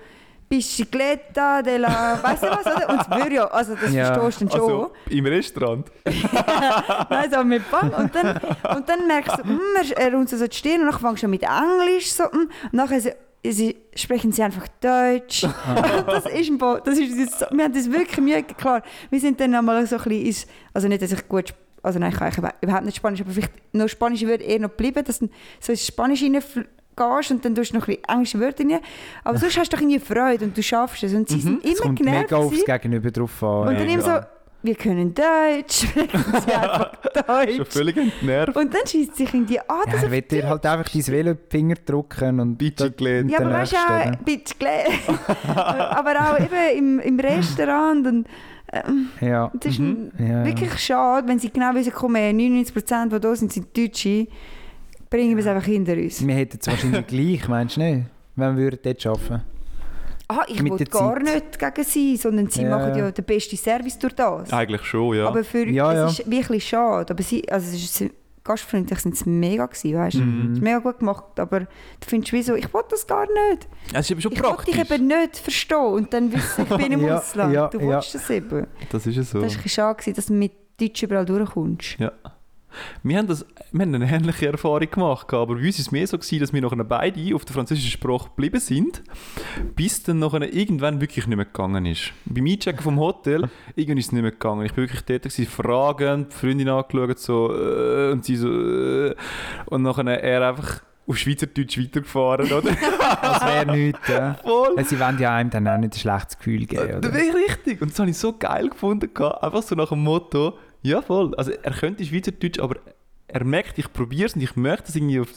Bicicletta della... Weißt du was, oder? Und das Büro, also das Ja. verstehst du dann schon. Also im Restaurant. [laughs] Nein, so mit Bang. Und dann, und dann merkst du, mm, er, runzt so die Stirn und dann fängst du mit Englisch so, mm, und nachher so, sie, sprechen sie einfach Deutsch. [laughs] das ist ein paar, das ist, das, wir haben das wirklich Mühe, klar. Wir sind dann einmal so ein bisschen, ins- also nicht, dass ich gut, also nein, ich kann eigentlich überhaupt nicht Spanisch, aber vielleicht noch Spanisch würde eher noch bleiben, dass du so ins Spanisch reingehst und dann tust du noch ein bisschen englische Wörter rein. Aber [laughs] sonst hast du doch irgendwie Freude und du schaffst es. Und sie sind es immer kommt genervt. mega aufs. Gegenüber drauf an. Und dann immer so. Wir können Deutsch, [laughs] sprechen sie [laughs] einfach Schon Deutsch. völlig entnervt. Und dann schießt sich in die ah, Ja, er will dir halt einfach dein Velo in die Finger drücken und Bicicletta. ja, aber der weißt du auch, bisschen gele- aber auch eben im, im Restaurant und ähm, Ja. das ist Mhm. ja. wirklich schade, wenn sie genau wissen, kommen 99% die da sind, sind Deutsche, bringen wir es einfach hinter uns. Wir hätten es wahrscheinlich gleich, meinst du nicht? Wenn wir dort arbeiten. Ah, ich der gar Zeit. nicht gegen sie, sondern sie Ja, machen ja ja. den besten Service durch das. Eigentlich schon, ja. Aber für Ja, ja. es ist wirklich schade. Aber sie, also es ist, gastfreundlich sind sie mega gewesen, weißt du? Mhm. Es ist mega gut gemacht, aber du findest wie so, ich will das gar nicht. es ist eben schon Ich praktisch. dich eben nicht verstehen und dann wissen, ich bin [laughs] im Ja, Ausland. ja, du ja. willst das eben. Das ist ja so. Das war ein bisschen schade, gewesen, dass du mit Deutsch überall durchkommst. Wir haben, das, wir haben eine ähnliche Erfahrung gemacht, aber bei uns war es mehr so, gewesen, dass wir nachher beide auf der französischen Sprache geblieben sind, bis dann nachher irgendwann wirklich nicht mehr gegangen ist. Beim Einchecken vom Hotel, [laughs] irgendwann ist es nicht mehr gegangen. Ich war wirklich dort, gewesen, fragend, die Freundin angeschaut, so, äh, und sie so, äh, und nachher er einfach auf Schweizerdeutsch weitergefahren, oder? [laughs] Das wäre nichts, ja. [laughs] Voll! Sie wollen ja einem dann auch nicht ein schlechtes Gefühl geben, Das oder? wäre richtig. Und das habe ich so geil gefunden. Einfach so nach dem Motto, ja voll. Also er könnte Schweizerdeutsch, aber er merkt, ich probiere es und ich möchte es irgendwie auf,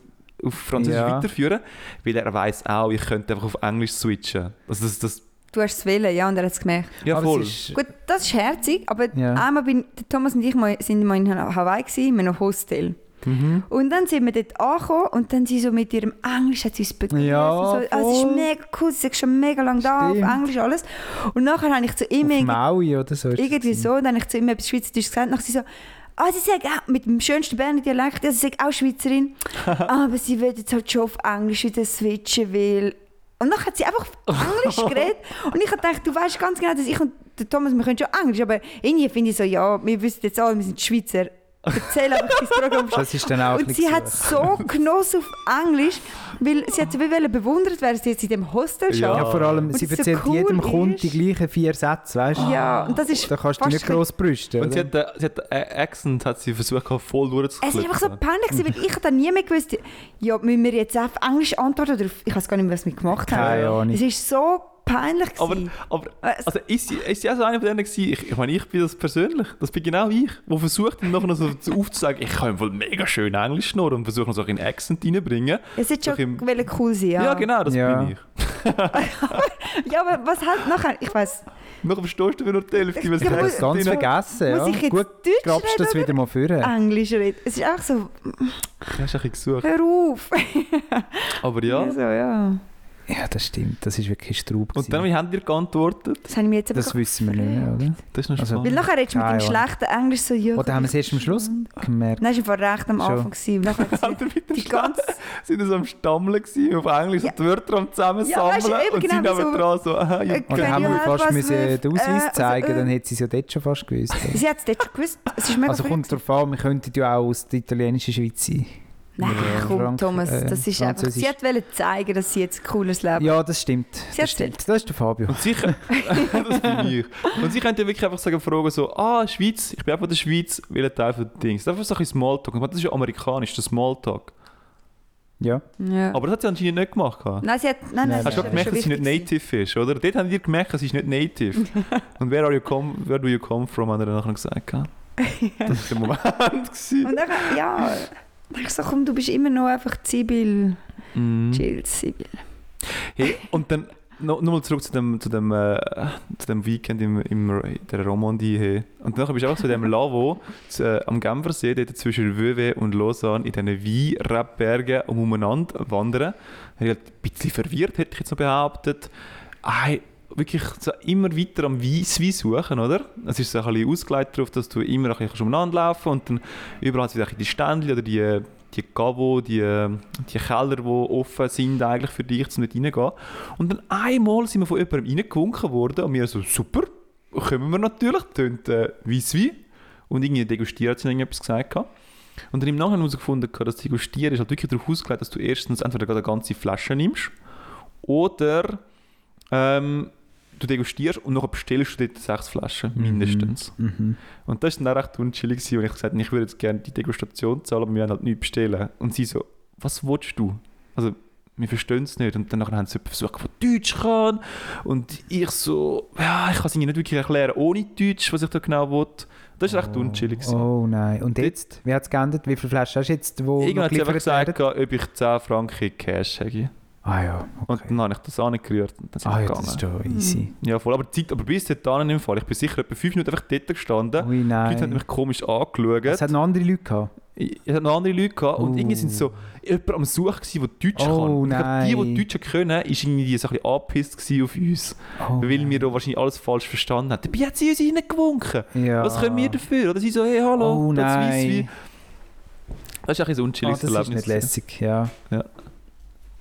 auf Französisch Ja. weiterführen, weil er weiß auch, ich könnte einfach auf Englisch switchen. Also das, das Du hast es wollen, ja, und er hat es gemerkt. ja Aber voll. ist, Gut, das ist herzig, aber Ja. einmal bin Thomas und ich mal, sind mal in Hawaii gewesen, in einem Hostel. Mhm. Und dann sind wir dort angekommen und dann sie so mit ihrem Englisch hat sie uns begrüßt. Ja, so. also, es ist mega cool, sie ist schon mega lange da, auf. Englisch alles. Und nachher habe ich zu ihm auf Maui oder so. irgendwie so, und dann habe ich zu ihm etwas Schweizerdeutsch gesagt, und dann sie so, ah, sie sagt auch, mit dem schönsten Berner Dialekt, ja, sie sagt auch Schweizerin, [laughs] aber sie will jetzt halt schon auf Englisch wieder switchen, weil... Und dann hat sie einfach auf Englisch [laughs] geredet und ich habe gedacht, du weißt ganz genau, dass ich und der Thomas, wir können schon Englisch, aber irgendwie finde ich so, ja, wir wissen jetzt alle, wir sind Schweizer, erzähl einfach dein Programm. Das ist dann auch Und sie hat so genossen auf Englisch, weil sie hat wollen bewundert werden, sie jetzt in dem Hostel Ja. Ja, vor allem, Und sie das so erzählt cool jedem Kunden die ist. gleichen vier Sätze, weißt du? Ja, und das ist Da kannst du nicht gross brüsten. Und sie hat, äh, sie hat äh, Accent hat sie versucht, voll Es ist einfach so durchzuklicken. peinlich, gewesen, weil ich habe dann nie mehr gewusst, ja, müssen wir jetzt auf Englisch antworten oder auf, ich weiß gar nicht mehr, was wir gemacht haben. Keine Ahnung. Es ist so peinlich Aber, gewesen. aber Es- also ist sie, ist sie auch so eine von denen gewesen? Ich, ich meine, ich bin das persönlich. Das bin genau ich, der versucht, ihm nachher noch so zu- aufzuzeigen, ich kann voll mega schön Englisch schnurren und versuche noch so einen Accent reinzubringen. es doch schon im- wollen cool sein, ja. Ja, genau, das Ja. bin ich. [laughs] Ja, aber was halt nachher, ich weiß, Nachher verstehst du wieder die Hälfte, weil Ja, sie Ich habe muss- es ganz drin- vergessen. muss ja. ich jetzt Gut, Deutsch grabst du das reden wieder mal vor. Englisch reden. Es ist einfach so, Hast du ein bisschen gesucht. hör auf. Aber ja. [laughs] Also, ja. Ja, das stimmt. Das ist wirklich Straub. Und dann, wie haben die geantwortet? Das mir jetzt aber das wissen wir nicht mehr, oder? Das ist noch Also- Weil nachher redest du mit dem schlechten Englisch so, ja. Oder haben wir es erst am Schluss gemerkt? Nein, es war recht am Schon. Anfang. Gewesen. Sie wir [laughs] die ganze... sind wir so am Stammeln gewesen, auf Englisch, Ja. so die Wörter am zusammensammeln Ja, weißt du, eben und sie genau neben so- dran so, aha, ja. Äh, Oder haben wir fast müssen den Ausweis äh, also, zeigen, äh. dann hätte sie es ja dort schon fast gewusst. [laughs] Sie hat es dort schon gewusst. Es ist mega Also kommt darauf an, wir könnten ja auch aus der italienischen Schweiz sein. Nein, komm, Frank- Thomas, äh, das ist einfach... Sie wollte zeigen, dass sie jetzt ein cooles Leben Ja, das stimmt. Sie Das stimmt. Das ist der Fabio. Und sie, [laughs] [laughs] das bin ich. Und sie könnte wirklich einfach sagen, fragen so, ah, Schweiz, ich bin auch von der Schweiz, welcher Teil von den Dings. Das ist einfach so ein Smalltalk. Das ist ja amerikanisch, der Smalltalk. Ja. Ja. Aber das hat sie anscheinend nicht gemacht. Nein, sie hat... Nein, nein, das Hast du gemerkt, dass sie nicht native ist, oder? Dort haben die gemerkt, sie ist nicht native. Und where, are you come, where do you come from, hat er nachher gesagt. [laughs] Das war der Moment. Und dann, ja... Ich so, komm, du bist immer noch einfach Sibyl. Mhm. Chill, Sibyl. Hey, und dann noch, noch mal zurück zu dem, zu dem, äh, zu dem Weekend im, im, in der Romandie. Hey. Und dann bist du einfach zu dem Lavo [laughs] zu, äh, am Genfersee, dort zwischen Vevey und Lausanne, in diesen Weinrebbergen umeinander wandern. Ich halt ein bisschen verwirrt, hätte ich jetzt noch behauptet. Ei, wirklich immer weiter am Weisswein suchen, oder? Es ist so ein bisschen ausgelegt darauf, dass du immer ein bisschen umeinander laufen und dann überall bisschen die Ständchen oder die, die Gabo, die, die Keller, die offen sind eigentlich für dich, um nicht reingehen. Und dann einmal sind wir von jemandem reingewunken worden und wir so, super, kommen wir natürlich, tönt äh, Weisswein. Und irgendwie degustiert hat irgendetwas gesagt. gehabt. Und dann im Nachhinein herausgefunden, dass Degustieren ist halt wirklich darauf ausgelegt, dass du erstens entweder eine ganze Flasche nimmst oder ähm, du degustierst und nachher bestellst du dort sechs Flaschen, mindestens. Mhm. Und das war dann recht unchillig, gewesen, und ich gesagt habe, ich würde jetzt gerne die Degustation zahlen, aber wir wollen halt nichts bestellen. Und sie so, was willst du? Also, wir verstehen es nicht. Und dann haben sie versucht, der Deutsch kann. Und ich so, ja, ich kann es ihnen nicht wirklich erklären, ohne Deutsch, was ich da genau will. Das war recht unchillig. gewesen. Oh nein. Und jetzt? Wie hat es geändert? Wie viele Flaschen hast du jetzt, wo Irgendwann hat sie einfach gesagt, ob ich 10 Franken Cash habe. Ah ja, Und okay. dann habe ich das angerührt und dann sind Ah wir ja, gegangen. das ist doch easy. Ja, voll. Aber, die Zeit, aber bis dahin im Fall. Ich bin sicher etwa 5 Minuten einfach dort gestanden. Ui Die Leute haben nein. mich komisch angeschaut. Es hat noch andere Leute gehabt. Es hat noch andere Leute gehabt und Oh. irgendwie sind so jemand am Suchen der Deutsch Oh, kann. Und ich glaube, die, nein. die Deutsch können, ist irgendwie so ein bisschen angepisst auf uns. Oh, weil wir da wahrscheinlich alles falsch verstanden haben. Dabei hat sie uns reingewunken. ja. Was können wir dafür? Oder sie so, hey, hallo, Oh das nein. Weisswein. Das ist ein so ein Ah, unchilliges das ist Erlebnis. nicht lässig, ja.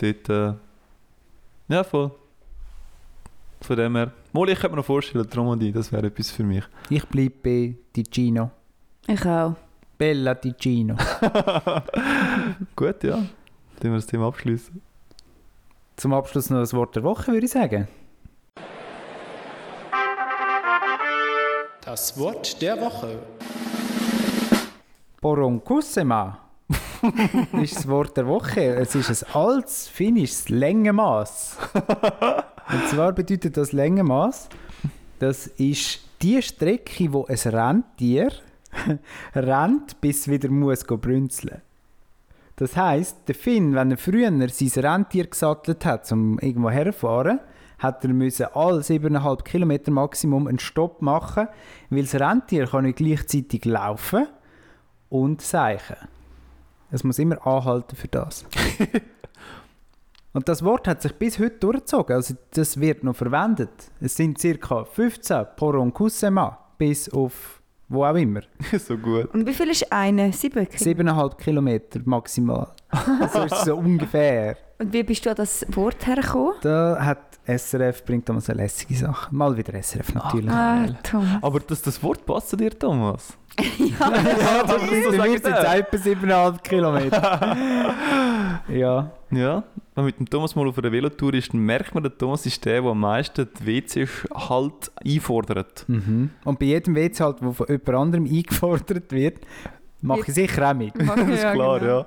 Dort, äh, ja, voll. Von dem her. Mal, ich könnte mir noch vorstellen, Romandie, das wäre etwas für mich. Ich bleibe bei Ticino. Ich auch. Bella Ticino. [laughs] Gut, ja. Dann wir das Thema abschließen. Zum Abschluss noch das Wort der Woche, würde ich sagen. Das Wort der Woche. Poronkusema [laughs] ist das Wort der Woche. Es ist ein altes finnisches Längenmaß. Und zwar bedeutet das Längenmaß, das ist die Strecke, wo ein Rentier [laughs] rennt, bis es wieder muss brünzeln. Das heisst, der Finn, wenn er früher sein Rentier gesattelt hat, um irgendwo herfahren, hat er müssen alle 7,5 Kilometer Maximum einen Stopp machen, weil das Rentier kann nicht gleichzeitig laufen und seichen. Es muss immer anhalten für das. [laughs] und das Wort hat sich bis heute durchgezogen. Also das wird noch verwendet. Es sind ca. 15 Poronkusema bis auf wo auch immer. [laughs] so gut. Und wie viel ist eine? Sieben? 7,5 Kilometer maximal. Also ist so ungefähr. Und wie bist du an das Wort hergekommen? Da hat SRF, bringt damals eine lässige Sache. Mal wieder SRF natürlich. Ah. Thomas. Aber das, das Wort passt zu dir, Thomas. [laughs] ja, das ist so bei mir sagen sind es etwa 7,5 Kilometer. [laughs] ja. Ja, wenn man mit dem Thomas mal auf einer Velotour ist, dann merkt man, der Thomas ist der, der am meisten die WCs halt einfordert. Mhm. Und bei jedem WC halt, wo von jemand anderem eingefordert wird, mache ich sicher auch mit. [laughs] Das ist klar, genau. ja.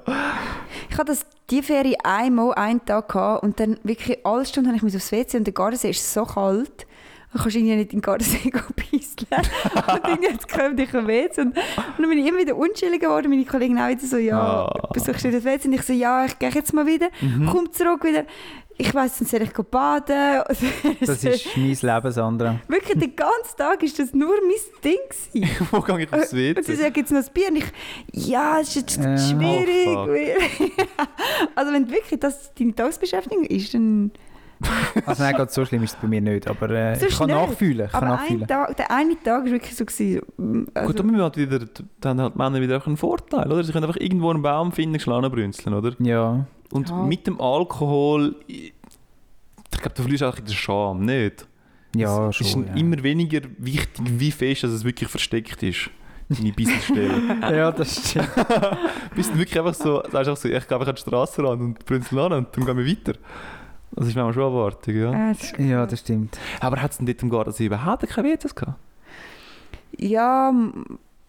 Ich hatte das die Ferie einmal einen Tag gehabt und dann wirklich alle Stunden habe ich mich aufs WC und der Gardasee ist so kalt. Du kannst irgendwie nicht in den Gardasee [laughs] pisseln. [laughs] und dann jetzt kommt ich am WC und, und dann bin ich immer wieder unschillig geworden. Meine Kollegen auch wieder so, ja, Ah. besuchst du das WC? Und ich so, ja, ich gehe jetzt mal wieder. Mhm. Komm zurück wieder. Ich weiss, dann soll ich baden. [laughs] Das ist mein Leben, Sandra. Wirklich, den ganzen Tag ist das nur mein Ding gewesen. [laughs] Wo gehe ich aufs Und sie WC? sagen, gibt es noch ein Bier? Und ich, ja, es ist jetzt Äh, schwierig. oh, [laughs] also wenn wirklich das deine Tagesbeschäftigung ist, dann... Also nein, so schlimm ist es bei mir nicht, aber äh, So ich kann schnell. nachfühlen. Ich kann Aber nachfühlen. ein Tag, der eine Tag war wirklich so. Gewesen, also, Gut, wir halt wieder, dann haben die Männer wieder auch einen Vorteil, oder? Sie können einfach irgendwo einen Baum finden, schlagen brünzeln, oder? Ja. Und Ja. mit dem Alkohol, ich ich glaube, du verlierst auch den Charme, nicht? Ja, es ist schon. ein- immer weniger wichtig, wie fest dass es wirklich versteckt ist. Deine Businessstelle. Ja. [laughs] ja, das stimmt. [laughs] Bist du wirklich einfach so, sagst einfach so, ich gehe einfach an die Straße ran und brünzel an und dann gehen wir weiter. Das ist manchmal schon eine Erwartung, ja. äh, das ist- Ja, das stimmt. Aber hat es denn dort im Gardasee überhaupt keine WCs gehabt? ja,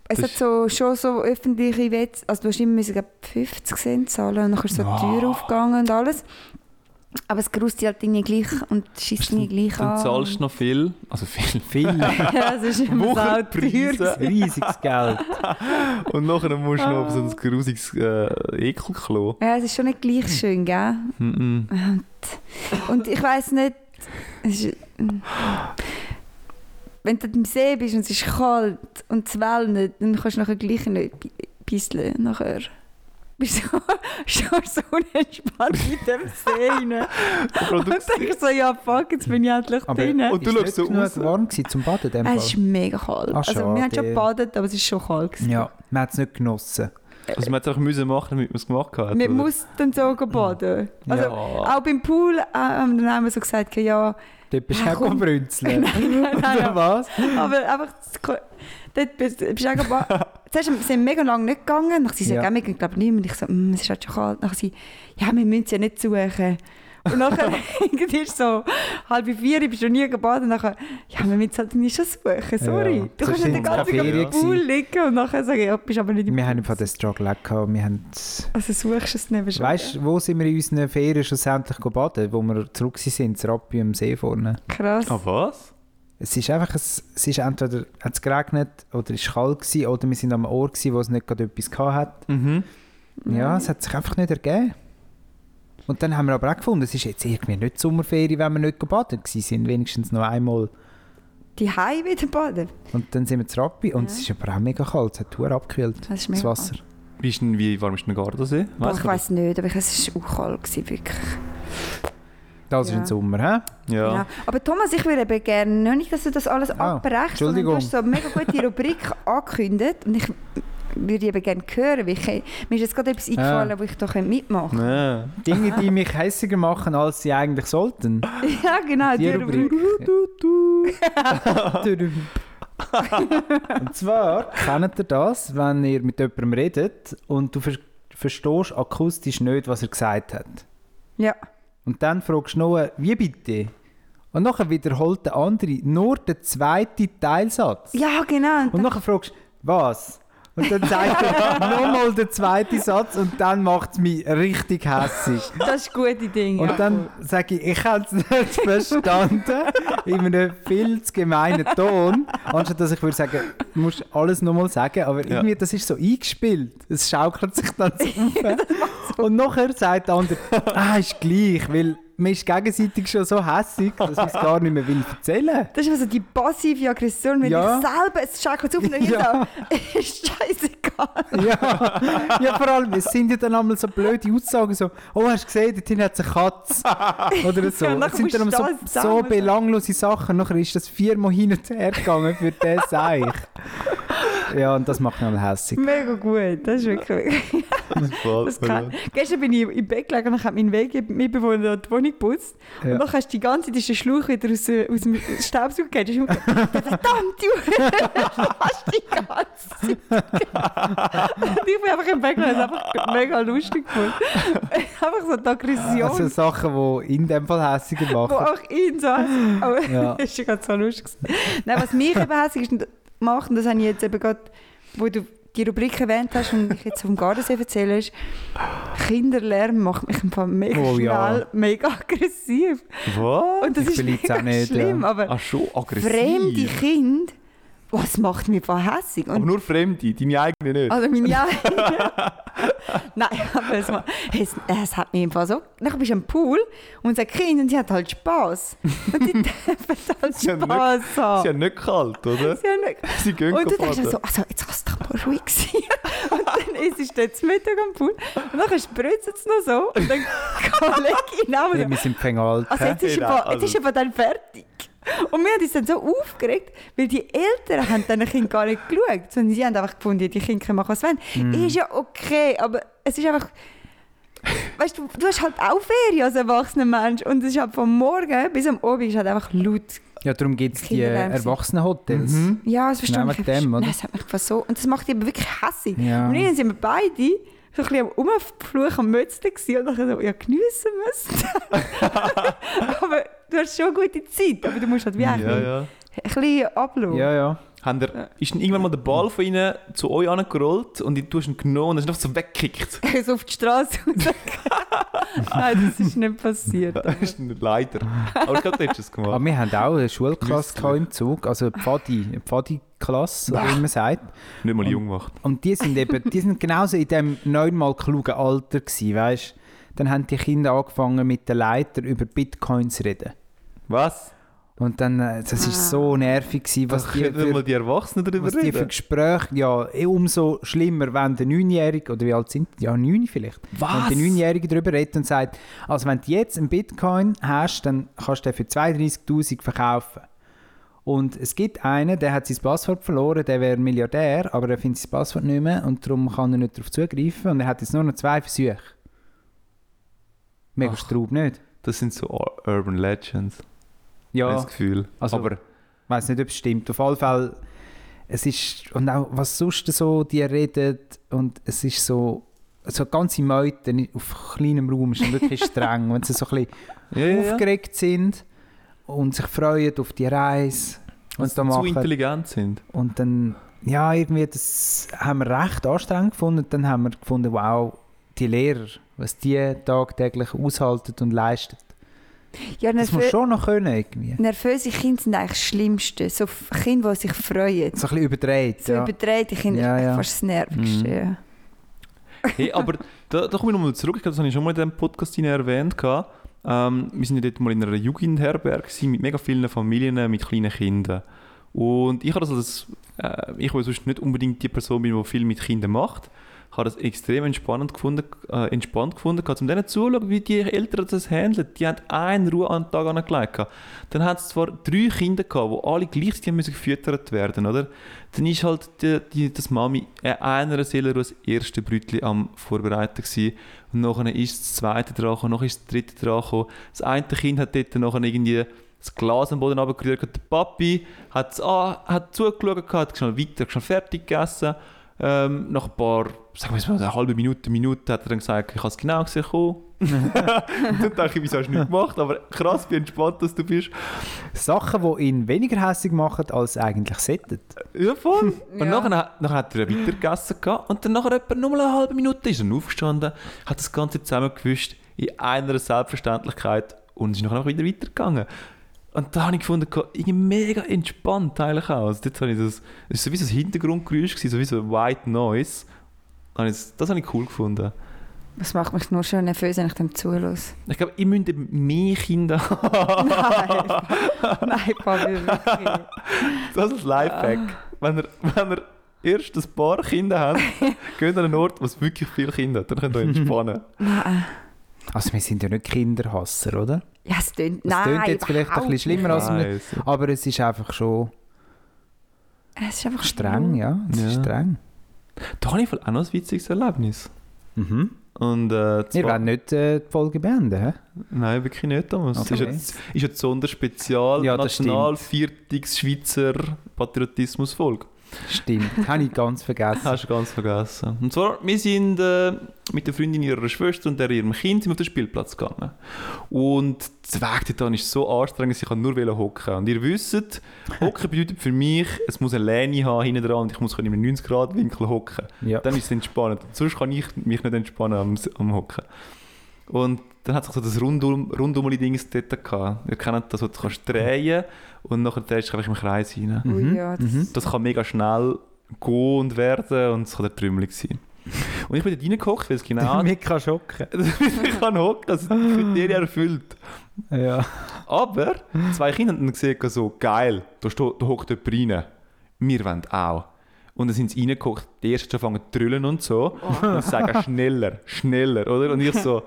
es hat so, schon so öffentliche Wetz, also du hast immer müssen, glaub, 50 Cent zahlen und dann ist so die Tür Ah. aufgegangen und alles. Aber es grüßt dich halt irgendwie gleich und schießt irgendwie gleich Dann an. zahlst du noch viel, also viel, [laughs] Viel. ja, es ist immer so teuer. Wochenpreise. Riesiges Geld. [laughs] und nachher musst du noch auf so Ah. ein grusiges äh, Ekelklo. Ja, es ist schon nicht gleich schön, gell? Mhm. Und ich weiß nicht, es ist, wenn du im See bist und es ist kalt und es wellt, dann kannst du nachher gleich nicht pisseln. Nachher bist du [laughs] schon so unentspannt mit dem See rein. [laughs] Und dann denke ich so, ja fuck, jetzt bin ich endlich Aber- drin. Und du schaust nicht so raus. warm gewesen zum Baden in dem Es ist mega kalt. Ah, also wir haben schon gebadet, aber es ist schon kalt. gewesen. Ja, man hat es nicht genossen. Also man hat es einfach müssen machen, damit man es gemacht hat. Man muss dann so baden. Also, Ja. Auch beim Pool äh, haben dann haben wir so gesagt, ja, Dort bist du Ja, auch brünzeln. [laughs] nein, nein, nein, Was? Aber einfach, dort bist bist du auch [laughs] Zuerst sind wir mega lange nicht gegangen. Dann sie so, Ja. wir gehen glaube nicht mehr. Und ich so, «Mm, es ist halt schon kalt. Dann sie, ja, wir müssen es ja nicht suchen. [laughs] Und nachher irgendwie ist so, halb vier bist du nie gebadet. Und nachher, ja, wir müssen es halt nicht schon suchen, sorry. Ja. Du So kannst nicht den ganzen es Tag im Pool liegen und nachher sagen, ja, bist aber nicht im Wir haben einfach den Struggle auch gehabt. Wir haben... Also suchst du es nicht mehr schon. Weißt du, wo sind wir in unseren Ferien schlussendlich baden? Wo wir zurück sind, in Rappi am See vorne. Krass. Ah, was? Es ist einfach, es, es ist entweder hat's geregnet oder es war kalt gewesen, oder wir sind am Ort gewesen, wo es nicht gerade etwas gehabt hat. Mhm. Ja, es hat sich einfach nicht ergeben. Und dann haben wir aber auch gefunden, es ist jetzt irgendwie nicht Sommerferien, wenn wir nicht baden sind, wenigstens noch einmal. Die Hai wieder baden. Und dann sind wir zu Rappi und Ja. es ist aber auch mega kalt, es hat Tour abgekühlt, Das ist das Wasser. Wie, ist denn, wie warm ist denn der Gardasee? Boah, Weiss ich weiß nicht, aber ich- es war auch kalt, gewesen, wirklich. Das ist Ja. im Sommer, hä? Ja. Ja. Aber Thomas, ich würde eben gerne, noch nicht, dass du das alles Ah, abbrechst, sondern du hast so eine mega gute [laughs] Rubrik angekündigt und ich würde eben gerne hören, ich, mir ist jetzt gerade etwas eingefallen, wo ich da mitmachen könnte. Ja. Dinge, die mich hässiger machen, als sie eigentlich sollten. [laughs] ja, genau, [laughs] Die. Rubrik. und zwar kennt ihr das, wenn ihr mit jemandem redet und du ver verstehst akustisch nicht, was er gesagt hat. Ja. Und dann fragst du noch, wie bitte? Und nachher wiederholt der andere nur den zweiten Teilsatz. ja, genau. Und Und nachher fragst du, was? Und dann sagt er nochmal den zweiten Satz und dann macht es mich richtig hässig. das ist eine gute Ding. Und ja. dann sage ich, ich habe es nicht verstanden, in einem viel zu gemeinen Ton. Anstatt dass ich würde sagen, du musst alles nochmal sagen, aber Ja. irgendwie, das ist so eingespielt. Es schaukelt sich dann so [laughs] auf. Und nachher sagt der andere, ah, ist gleich, weil man ist gegenseitig schon so hässig, dass man es [laughs] gar nicht mehr will erzählen. Das ist also die passive Aggression, wenn Ja. ich selber, es schaukelt auf und dann Ja. [laughs] ist scheißegal. ja, ja, vor allem, es sind ja dann einmal so blöde Aussagen, so, oh, hast du gesehen, dort hat es eine Katze. [laughs] Oder so. Ja, und dann es sind dann so, so belanglose Sachen. Nachher ist das viermal hin und her gegangen für den Seich. Ja, und das macht mich mal hässlich. Mega gut, das ist wirklich... Das kann. Gestern bin ich im Bett gelegen und habe meinen Weg Mitbewohner die Wohnung geputzt. Ja. Und dann hast du die ganze Zeit ist der Schlauch wieder aus, äh, aus dem Staubsauger gegeben. Ich habe mir gedacht, verdammt, du [laughs] hast die ganze Zeit. und ich bin einfach im und habe es einfach mega lustig gefunden. [laughs] einfach so die Aggression, Also Sachen, die in dem Fall hässiger wo machen. auch ihn so hat. Aber Ja. [laughs] das ist gerade so lustig. Nein, was mich eben hässlich ist, macht, und das habe ich jetzt eben gerade, wo du die Rubrik erwähnt hast und ich jetzt vom Gardasee erzählst, Kinderlärm macht mich Fall mega Oh, schnell, ja. mega aggressiv. Was? Und das Ich ist mega auch nicht, schlimm, ja. aber Ach schon, aggressiv. fremde Kinder, was macht mich voll hässig? Aber Und nur Fremde, deine eigenen nicht. also meine [laughs] eigene. [laughs] Nein, aber es, es, es hat mich Fall so. Dann bist du am Pool und ein Kind und sie hat halt Spass. Und die [laughs] dürfen halt Sie haben nicht- Spass Sie haben. haben nicht kalt, oder? Sie haben nicht Sie gehen Und du denkst so, also jetzt kannst du doch mal ruhig sein. Und dann ist es dort zum Mittag am Pool. Und dann spritzt es noch so. Und dann Kollege ihn auch so, wir sind fängt alt. also jetzt ist, Genau, er, jetzt also- ist dann fertig. [laughs] Und wir haben uns dann so aufgeregt, weil die Eltern haben dann Kind gar nicht geschaut, sondern sie haben einfach gefunden, die Kinder können machen, was sie wollen. Mhm. Ist ja okay, aber es ist einfach... Weißt du, du hast halt auch Ferien als erwachsener Mensch und es ist halt von morgen bis am Abend ist halt einfach laut. Ja, darum gibt es die Erwachsenenhotels. Mhm. Ja, das verstehe ich. dem, Nein, oder? es hat mich einfach so... Und das macht dich aber wirklich hässlich. Ja. Und dann sind wir beide so ein bisschen am Umfluchen am gewesen und dann so, ja, geniessen müssen. [laughs] aber du hast schon gute Zeit, aber du musst halt wie Ja, ein ja. ein bisschen abschauen. Ja, ja. Haben der, ist dann irgendwann mal der Ball von ihnen zu euch angerollt und du hast ihn genommen und hast ihn einfach so weggekickt? [laughs] so auf die Straße raus. [laughs] Nein, das ist nicht passiert. Das ist ein leider. Aber ich glaube, du hast es gemacht. Aber wir haben auch eine Schulklasse im Zug, also eine Pfadi, eine Pfadi-Klasse, wie man sagt. Nicht mal Und- jung gemacht. Und die sind eben, die sind genauso in dem neunmal klugen Alter gewesen, weißt? Dann haben die Kinder angefangen mit der Leiter über Bitcoins zu reden. Was? Und dann, äh, das ist so nervig gewesen, was die können mal für, die Erwachsenen darüber was die für reden? Gespräche, ja, eh umso schlimmer, wenn der Neunjährige, oder wie alt sind die? Ja, neun vielleicht. Was? Wenn der Neunjährige darüber redet und sagt, also wenn du jetzt einen Bitcoin hast, dann kannst du den für 32'000 verkaufen. Und es gibt einen, der hat sein Passwort verloren, der wäre Milliardär, aber er findet sein Passwort nicht mehr und darum kann er nicht darauf zugreifen und er hat jetzt nur noch zwei Versuche. Mega Ach. Straub, nicht? Das sind so Ur- Urban Legends. Ja. Ja, Das Gefühl. Also- Aber ich weiß nicht, ob es stimmt. Auf jeden Fall, es ist, und auch was sonst so die redet, und es ist so, so ganze Meute auf kleinem Raum ist wirklich streng, [laughs] wenn sie so ein ja, bisschen ja, ja. aufgeregt sind und sich freuen auf die Reise und Und da zu machen. intelligent sind. Und dann, ja, irgendwie, das haben wir recht anstrengend gefunden. Und dann haben wir gefunden, wow, die Lehrer, was die tagtäglich aushalten und leisten. Ja, Das muss schon noch können, irgendwie. nervöse Kinder sind eigentlich das Schlimmste. So Kinder, die sich freuen. So ein bisschen überdreht. So ja. überdrehte Kinder Ja, ist ja. fast das Nervigste. Mhm. Ja. Hey, aber [laughs] da, da komme ich nochmal zurück. Ich glaube, das habe ich schon mal in diesem Podcast erwähnt. Ähm, wir sind ja dort mal in einer Jugendherberge mit mega vielen Familien mit kleinen Kindern. Und ich habe das als, äh, ich will sonst nicht unbedingt die Person bin, die viel mit Kindern macht, habe das extrem entspannend gefunden, äh, entspannt gefunden, um denen zuzuschauen, wie die Eltern das handeln. Die haben einen Ruhe an den Tag angelegt. Dann hat es zwar drei Kinder gehabt, die alle gleichzeitig gefüttert werden, oder? Dann ist halt die, die, das Mami äh, einer Seele das erste Brötchen am Vorbereiten gewesen. Und nachher ist das zweite dran gekommen, nachher ist das dritte dran. Das eine Kind hat dort nachher irgendwie das Glas am Boden runtergerührt. Der Papi hat, ah, hat zugeschaut, hat schnell weiter, schnell fertig gegessen. Ähm, nach ein paar, sagen wir jetzt mal, eine halbe Minute, Minute hat er dann gesagt, ich habe es genau gesehen. [laughs] und dann dachte ich, wieso hast du nicht gemacht? Aber krass, wie entspannt dass du bist. Sachen, die ihn weniger hässlich machen, als eigentlich sollten. Ja, voll. [laughs] Und Ja. nachher, nachher hat er weiter gegessen und dann nachher etwa nur eine halbe Minute ist er aufgestanden, hat das Ganze zusammengewischt in einer Selbstverständlichkeit und ist nachher wieder weitergegangen. Und da habe ich gefunden, irgendwie mega entspannt eigentlich auch. Also dort habe ich das, es war so wie so ein Hintergrundgeräusch, so wie so ein White Noise. Das, das habe ich cool gefunden. Das macht mich nur schon nervös, wenn ich dem zuhöre. Ich glaube, ihr müsst eben mehr Kinder [laughs] haben. Nein, nein, Fabio, wirklich. Das ist ein Lifehack. Wenn ihr, wenn ihr erst ein paar Kinder habt, [laughs] geht an einen Ort, wo es wirklich viele Kinder hat. Dann könnt ihr euch entspannen. [laughs] Nein. Also wir sind ja nicht Kinderhasser, oder? Ja, es tönt, Das nein, tönt jetzt vielleicht ein bisschen schlimmer als wir, aber es ist einfach schon. Es ist einfach streng, ja. Es ist Ja. streng. Da habe ich voll auch noch ein witziges Erlebnis. Mhm. Und, äh, Wir wollen nicht äh, die Folge beenden, hä? Nein, wirklich nicht, Thomas. Es ist Okay. jetzt, ist jetzt Sonderspezial Ja, das National Viertix Schweizer Patriotismus Folge. Stimmt, habe ich ganz vergessen. Hast du ganz vergessen. Und zwar, wir sind äh, mit der Freundin ihrer Schwester und der ihrem Kind sind auf den Spielplatz gegangen. Und der Weg dorthin ist so anstrengend, ich kann nur hocken. Und ihr wisst, hocken bedeutet für mich, es muss eine Lehne haben hinten dran und ich muss in einem 90-Grad-Winkel hocken. Ja. Dann ist es entspannend. Sonst kann ich mich nicht entspannen am, am Hocken. Und dann hat sich so das Rundum, Rundumli-Dings dort gehabt. Ihr kennt das, wo du kannst drehen und nachher drehst du einfach im Kreis rein. Ui, Mhm, ja, das, mhm. Das kann mega schnell gehen und werden und es kann der Trümmelig sein. Und ich bin dort reingekocht, weil es genau... [laughs] Mich kann schocken. [laughs] ich kann hocken, also die Kriterien erfüllt. Ja. Aber zwei Kinder haben dann gesehen, so geil, da, steht- da hockt jemand rein. Wir wollen auch. Und dann sind sie reingekocht, die ersten schon fangen zu trüllen und so. Und sagen schneller, schneller, oder? Und ich so,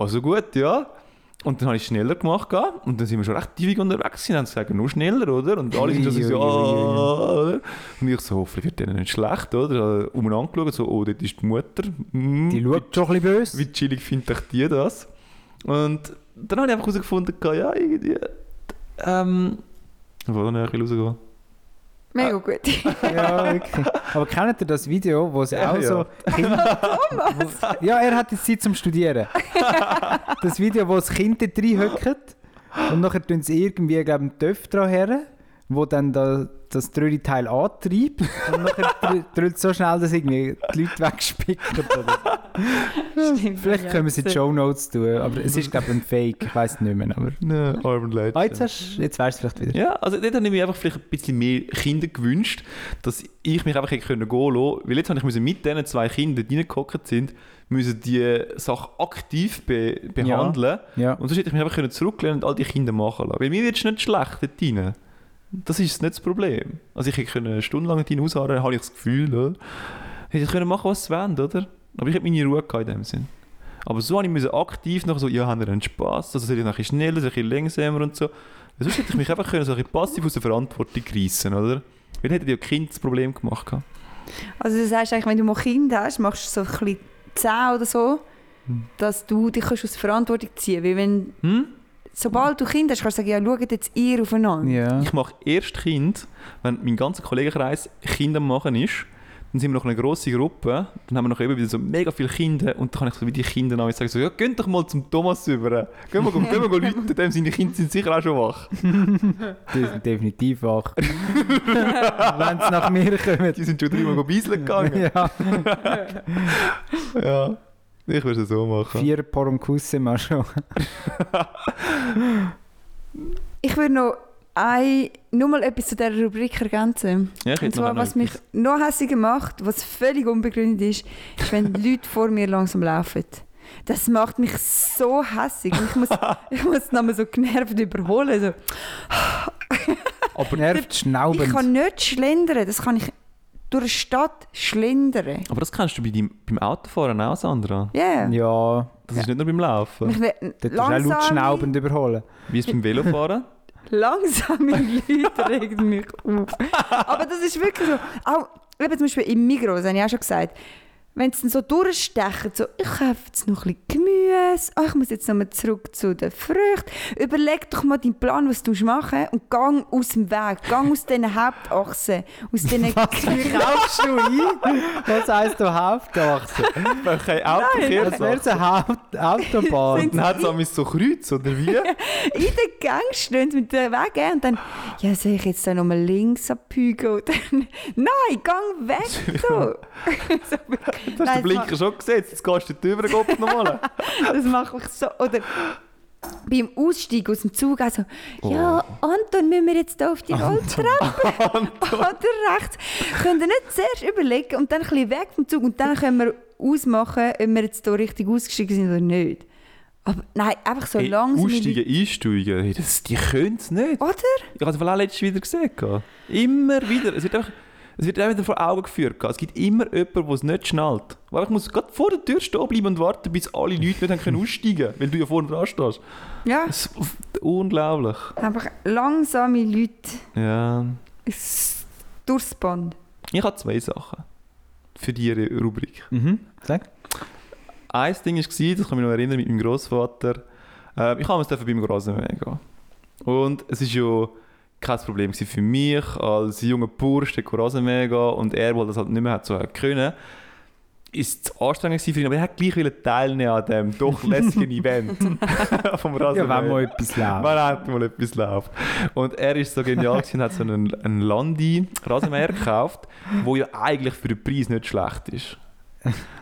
also gut, ja. Und dann habe ich schneller gemacht und dann sind wir schon recht tief unterwegs und sagen nur schneller, oder? Und alle sind so, ui. ah, oder? Und ich so, hoffentlich wird denen nicht schlecht, oder? Um angeschaut, so, oh, dort ist die Mutter. Hm, Die schaut schon ein bisschen böse. wie chillig findet euch die das? Und dann habe ich einfach herausgefunden, ja, irgendwie. Ähm. Ich wollte noch ein bisschen rausgehen. Mega gut. [laughs] Ja, wirklich. Aber kennt ihr das Video, wo sie Ja, auch ja. so Kinder... [laughs] Wo, ja, er hat jetzt Zeit zum Studieren. [laughs] das Video, wo das Kind dort reinhockt und nachher tun sie irgendwie, glaube ich, einen Töpf dran her, wo dann da, das Tröli-Teil antreibt und nachher drü- [laughs] drüllt es so schnell, dass irgendwie die Leute wegspicken. Oder. Stimmt, Vielleicht ja. können wir es in die Show Notes tun, aber es ist, glaube ich, ein Fake. Ich weiß nicht mehr. Aber Ne, Urban Legend. ah, jetzt, hast, jetzt weißt du es vielleicht wieder. Ja, also dort habe ich mir einfach vielleicht ein bisschen mehr Kinder gewünscht, dass ich mich einfach hätte können gehen lassen Weil jetzt habe ich müssen mit diesen zwei Kindern, die reingehockt sind, müssen die Sache aktiv be behandeln. Ja. Und sonst hätte ich mich einfach können zurücklehnen und all die Kinder machen lassen. Weil mir wird es nicht schlecht dort rein. Das ist nicht das Problem. Also ich hätte können eine Stunde lang dort rein ausharren, habe ich das Gefühl, oder? Hätte ich können machen, was sie wollen, oder? Aber ich hätte meine Ruhe gehabt in dem Sinn. Aber so habe ich aktiv noch so, ja, haben wir einen Spass? Also soll ich noch ein bisschen schneller, ein bisschen langsamer und so. Weil sonst hätte ich mich einfach können, so ein bisschen passiv aus der Verantwortung reissen, oder? Weil hätte die Kind das Problem gemacht. gehabt. Also du sagst eigentlich, wenn du mal Kinder hast, machst du so ein bisschen 10 oder so, Hm. dass du dich kannst aus der Verantwortung ziehen kannst. Weil wenn, Hm? Sobald du Kinder hast, kannst du sagen, ja, schaut jetzt ihr aufeinander. Ja. Ich mache erst Kind, wenn mein ganzer Kollegenkreis Kinder machen ist. Dann sind wir noch eine grosse Gruppe. Dann haben wir noch eben wieder so mega viele Kinder. Und dann kann ich so wie die Kinder an sagen, so, ja, geht doch mal zum Thomas über. Gehen wir, gehen wir Leute, [laughs] dem seine Kinder sind sicher auch schon wach. [laughs] Die sind definitiv wach. [laughs] Wenn sie nach mir kommen. Die sind schon dreimal beiseln gegangen. Ja, Ja. Ich würde es so machen. vier Porumkusse mal schon. [laughs] Ich würde noch ein, nur mal etwas zu dieser Rubrik ergänzen. Ja, ich Und zwar, noch was mich etwas. noch hässiger macht, was völlig unbegründet ist, ist, wenn [laughs] Leute vor mir langsam laufen. Das macht mich so hässig. Ich muss, [laughs] ich muss dann mal so genervt überholen. So. Aber nervt schnaubend. Ich kann nicht schlendern. Das kann ich durch die Stadt schlendern. Aber das kannst du bei deinem, beim Autofahren auch, Sandra. Yeah. Ja, Das ist nicht nur beim Laufen. Mich ne- dort ist auch laut schnaubend überholen. Wie ist es beim Velofahren? [laughs] langsame Leute regen mich auf. Aber das ist wirklich so. Auch eben zum Beispiel im Migros, habe ich auch schon gesagt. Wenn sie dann so durchstechen, so, ich kaufe jetzt noch ein bisschen Gemüse, ah, ich muss jetzt nochmal zurück zu den Früchten. Überleg doch mal deinen Plan, was du machen und gang aus dem Weg, gang aus diesen Hauptachsen, aus diesen... [laughs] Wie kaufst du ein? Was heisst du Hauptachse? Kein Autoverkehr. Das wäre so Haupt Autobahn. Dann hat es so Kreuz, oder wie? [laughs] in den Gang stehen mit den Wegen und dann, ja, soll ich jetzt da nochmal links abbiegen? Und dann, [laughs] nein, gang weg so. [laughs] Du hast den Blinker schon gesetzt, jetzt gehst du drüber, Kopf nochmal. Das macht mich so. Oder beim Ausstieg aus dem Zug also, ja, Anton, müssen wir jetzt hier auf die Rolltreppe? [laughs] Oder rechts? Könnt ihr nicht zuerst überlegen und dann ein bisschen weg vom Zug und dann können wir ausmachen, ob wir jetzt hier richtig ausgestiegen sind oder nicht. Aber nein, einfach so Hey, langsam. aussteigen, einsteigen, das, die können es nicht. Oder? Ich habe es auch letztens wieder gesehen. Immer wieder. Es wird einfach, Es wird auch wieder vor Augen geführt. Es gibt immer jemanden, der es nicht schnallt. Weil ich muss gerade vor der Tür stehen bleiben und warten, bis alle Leute nicht können [laughs] aussteigen können, weil du ja vorne dran stehst. Ja, Das ist unglaublich. einfach langsame Leute Ja. durchs Band. Ich habe zwei Sachen für diese Rubrik. Mhm. Sag. Ein Ding war, das kann ich mich noch erinnern, mit meinem Großvater. Äh, ich habe es beim Rasenmähen gehen. Und es ist ja kein Problem gewesen für mich als junger Bursch, der Rasenmähen gehen und er, der das halt nicht mehr hat so können, ist es anstrengend für ihn, aber er hat gleich teilnehmen an dem doch lässigen [laughs] Event [laughs] vom Ja, Rasenmähen. wenn mal etwas läuft. Man hat mal etwas läuft. Und er ist so genial und hat so einen, einen Landi Rasenmäher gekauft, wo ja eigentlich für den Preis nicht schlecht ist.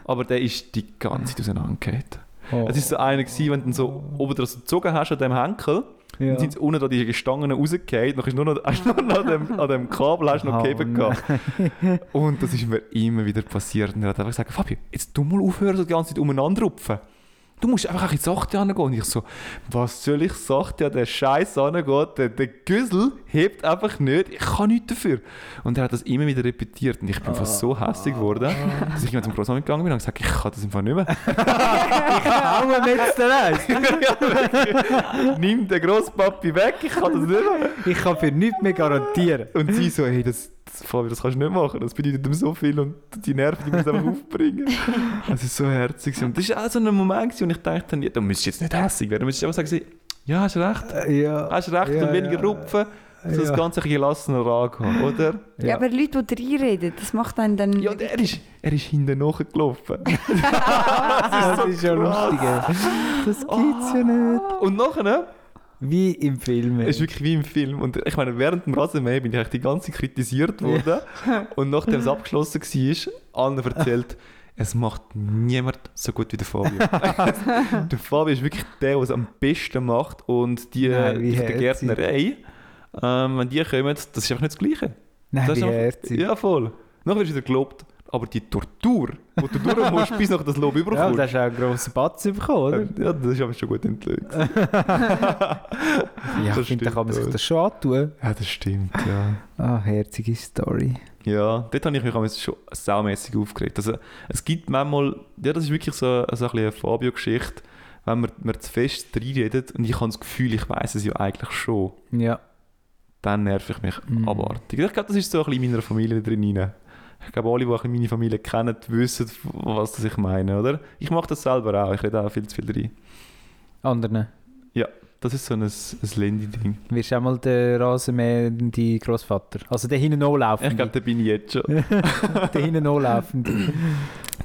Aber der ist die ganze Zeit auseinandergefallen. Oh. Es ist so einer gewesen, wenn du ihn so oben dran so gezogen hast an dem Henkel, ja. dann sind sie unten da die Stangen rausgefallen, dann [laughs] hast du nur noch, hast nur noch an, dem, an dem Kabel hast noch Oh, gegeben. Und das ist mir immer wieder passiert. Und er hat einfach gesagt, Fabio, jetzt du mal aufhören, so die ganze Zeit umeinander rupfen. Du musst einfach in die Sachte angehen. Und ich so, was soll ich sachte an den Scheiß angehen? Der, der Güssel hebt einfach nicht. Ich kann nichts dafür. Und er hat das immer wieder repetiert. Und ich bin fast so hässlich geworden, dass ich mal zum Großmann gegangen bin und gesagt, ich kann das einfach nicht mehr. [laughs] Hauen wir jetzt den Eis. [laughs] Nimm den Grosspapi weg, ich kann das nicht mehr. Ich kann für nichts mehr garantieren. Und sie so, hey, das, das, Fabio, das kannst du nicht machen, das bedeutet ihm so viel und die Nerven, die müssen einfach aufbringen. [laughs] Das ist so herzig. Und das war auch so ein Moment, wo ich dachte, ja, du müsstest jetzt nicht hässlich werden, du müsstest einfach sagen, ja, hast recht, Ja. hast recht, Ja, und weniger ja. rupfen, so das. Ganze ein gelassener angehen, oder? Ja. aber Leute, die reinreden, das macht einen dann... Ja, und er ist, er ist hinten nachgelaufen. [laughs] Das ist ja lustig. Das gibt's ja nicht. Und nachher Wie im Film. ey. Es ist wirklich wie im Film. Und ich meine, während dem Rasenmähen bin ich eigentlich die ganze Zeit kritisiert worden. [laughs] Und nachdem es abgeschlossen war, allen erzählt, es macht niemand so gut wie der Fabio. [laughs] der Fabio ist wirklich der, der es am besten macht. Und die, Nein, die. Gärtnerei, ähm, wenn die kommen, das ist einfach nicht das Gleiche. Nein, das wie einfach-. Ja, voll. Nachher wirst du wieder gelobt. Aber die Tortur, die du durch musst, bis nachher das Lob Ja, überkommst, du hast auch einen grossen Batzen bekommen, oder? ja, das ist aber schon gut entlöhnt. [laughs] Ja, das ich finde, da kann man sich ja. das schon antun. Ja, das stimmt, ja. Ah, herzige Story. Ja, dort habe ich mich auch schon saumässig aufgeregt. Also, es gibt manchmal, ja, das ist wirklich so, so ein eine Fabio-Geschichte, wenn man, man zu fest reinredet und ich habe das Gefühl, ich weiß es ja eigentlich schon, Ja. dann nerv ich mich Mhm. abartig. Ich glaube, das ist so ein bisschen in meiner Familie drin. rein. Ich glaube, alle, die meine Familie kennen, wissen, was das ich meine, oder? Ich mache das selber auch, ich rede auch viel zu viel rein. Anderen. Das ist so ein, ein Lendi-Ding. Wirst du auch mal der Rasenmähende Großvater? Also der hinten anlaufende. Ich glaube, da bin ich jetzt schon. [laughs] der hinten anlaufende.